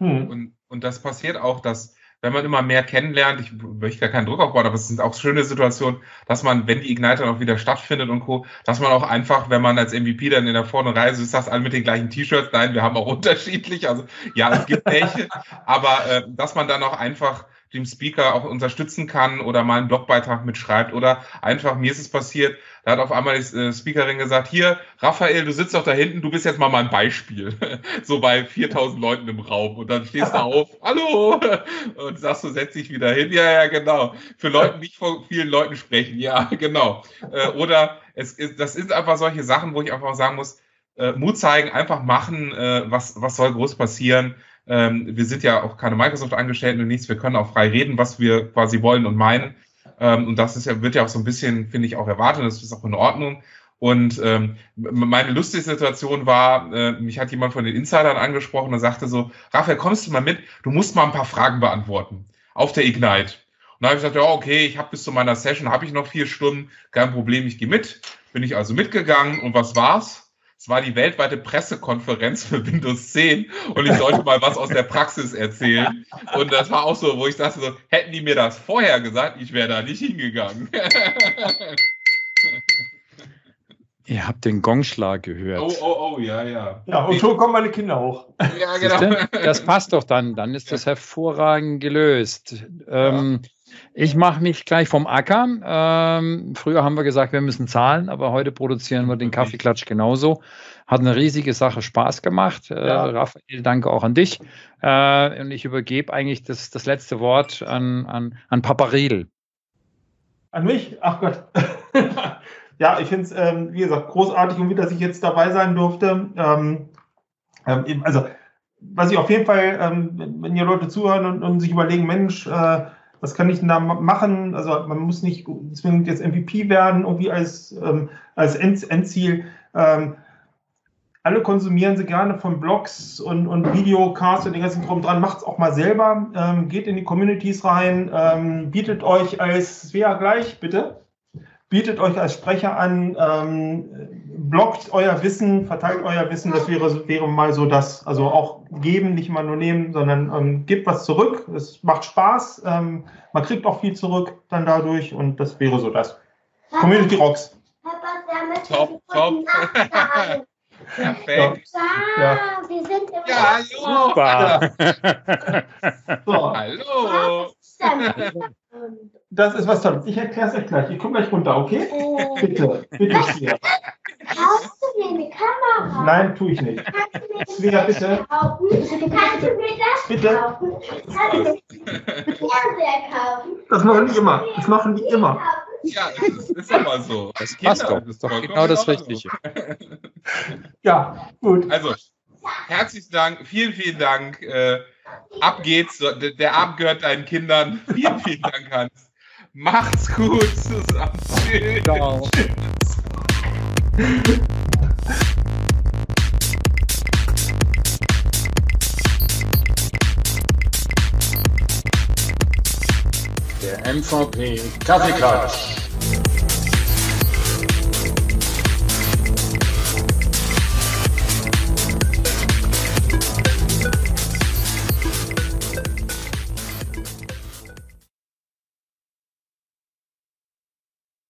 Hm. Und und das passiert auch, dass wenn man immer mehr kennenlernt, ich möchte gar keinen Druck aufbauen, aber es sind auch schöne Situationen, dass man, wenn die Ignite dann auch wieder stattfindet und Co., dass man auch einfach, wenn man als MVP dann in der vorne Reise ist, das alle mit den gleichen T-Shirts, nein, wir haben auch unterschiedlich, also ja, es gibt welche, aber äh, dass man dann auch einfach dem Speaker auch unterstützen kann oder mal einen Blogbeitrag mitschreibt oder einfach, mir ist es passiert, da hat auf einmal die äh, Speakerin gesagt, hier, Raphael, du sitzt doch da hinten, du bist jetzt mal mein Beispiel. so bei 4000 Leuten im Raum und dann stehst du auf, hallo, und sagst du, setz dich wieder hin. Ja, ja, genau. Für Leute nicht vor vielen Leuten sprechen, ja, genau. Äh, oder es ist, das sind einfach solche Sachen, wo ich einfach sagen muss, äh, Mut zeigen, einfach machen, was, was soll groß passieren. Ähm, wir sind ja auch keine Microsoft-Angestellten und nichts, wir können auch frei reden, was wir quasi wollen und meinen. Ähm, und das ist ja, wird ja auch so ein bisschen, finde ich, auch erwartet, das ist auch in Ordnung. Und ähm, meine lustige Situation war, äh, mich hat jemand von den Insidern angesprochen und sagte so, Raphael, kommst du mal mit? Du musst mal ein paar Fragen beantworten auf der Ignite. Und da habe ich gesagt, ja, okay, ich habe bis zu meiner Session, habe ich noch vier Stunden, kein Problem, ich gehe mit. Bin ich also mitgegangen und was war's? Es war die weltweite Pressekonferenz für Windows 10 und ich sollte mal was aus der Praxis erzählen. Und das war auch so, wo ich dachte so, hätten die mir das vorher gesagt, ich wäre da nicht hingegangen. Ihr habt den Gongschlag gehört. Oh, oh, oh, ja, ja. Ja, und so kommen meine Kinder hoch. Ja, genau. Das passt doch dann. Dann ist das hervorragend gelöst. Ähm, ich mache mich gleich vom Acker. Ähm, früher haben wir gesagt, wir müssen zahlen, aber heute produzieren wir den Kaffeeklatsch genauso. Hat eine riesige Sache Spaß gemacht. Äh, ja. Raphael, danke auch an dich. Äh, und ich übergebe eigentlich das, das letzte Wort an, an, an Papa Riedel. An mich? Ach Gott. ja, ich finde es, ähm, wie gesagt, großartig und wie, dass ich jetzt dabei sein durfte. Ähm, ähm, also, was ich auf jeden Fall, ähm, wenn ihr Leute zuhören und, und sich überlegen, Mensch, äh, was kann ich denn da machen? Also man muss nicht zwingend jetzt MVP werden, irgendwie als, ähm, als Endziel. Ähm, alle konsumieren sie gerne von Blogs und, und Videocasts und den ganzen Kram dran. Macht es auch mal selber. Ähm, geht in die Communities rein. Ähm, bietet euch als, Svea gleich, bitte bietet euch als Sprecher an, ähm, blockt euer Wissen, verteilt euer Wissen. Das wäre, wäre mal so das, also auch geben, nicht mal nur nehmen, sondern ähm, gebt was zurück. Es macht Spaß. Ähm, man kriegt auch viel zurück dann dadurch und das wäre so das. Papa, Community Rocks. Papa, top, top. Perfekt. Ja, ja. wir sind im ja, hallo. Super. so. Hallo. Das ist was Tolles. Ich erkläre es euch gleich. Ich komme gleich runter, okay? Oh. Bitte, bitte sehr. Kaufst du mir eine Kamera? Nein, tue ich nicht. Svea, bitte. Kaufen? Kannst du mir das bitte? kaufen? Kannst du mir Fernseher kaufen? Das machen die immer. Das machen die immer. Ja, das ist immer so. Das passt doch. Das ist doch genau das Richtige. Ja, gut. Also, herzlichen Dank. Vielen, vielen Dank. Äh, Ab geht's. Der Abend gehört deinen Kindern. Vielen, vielen Dank, Hans. Macht's gut zusammen. Tschüss. Ciao. Der MVP Kaffeeklatsch.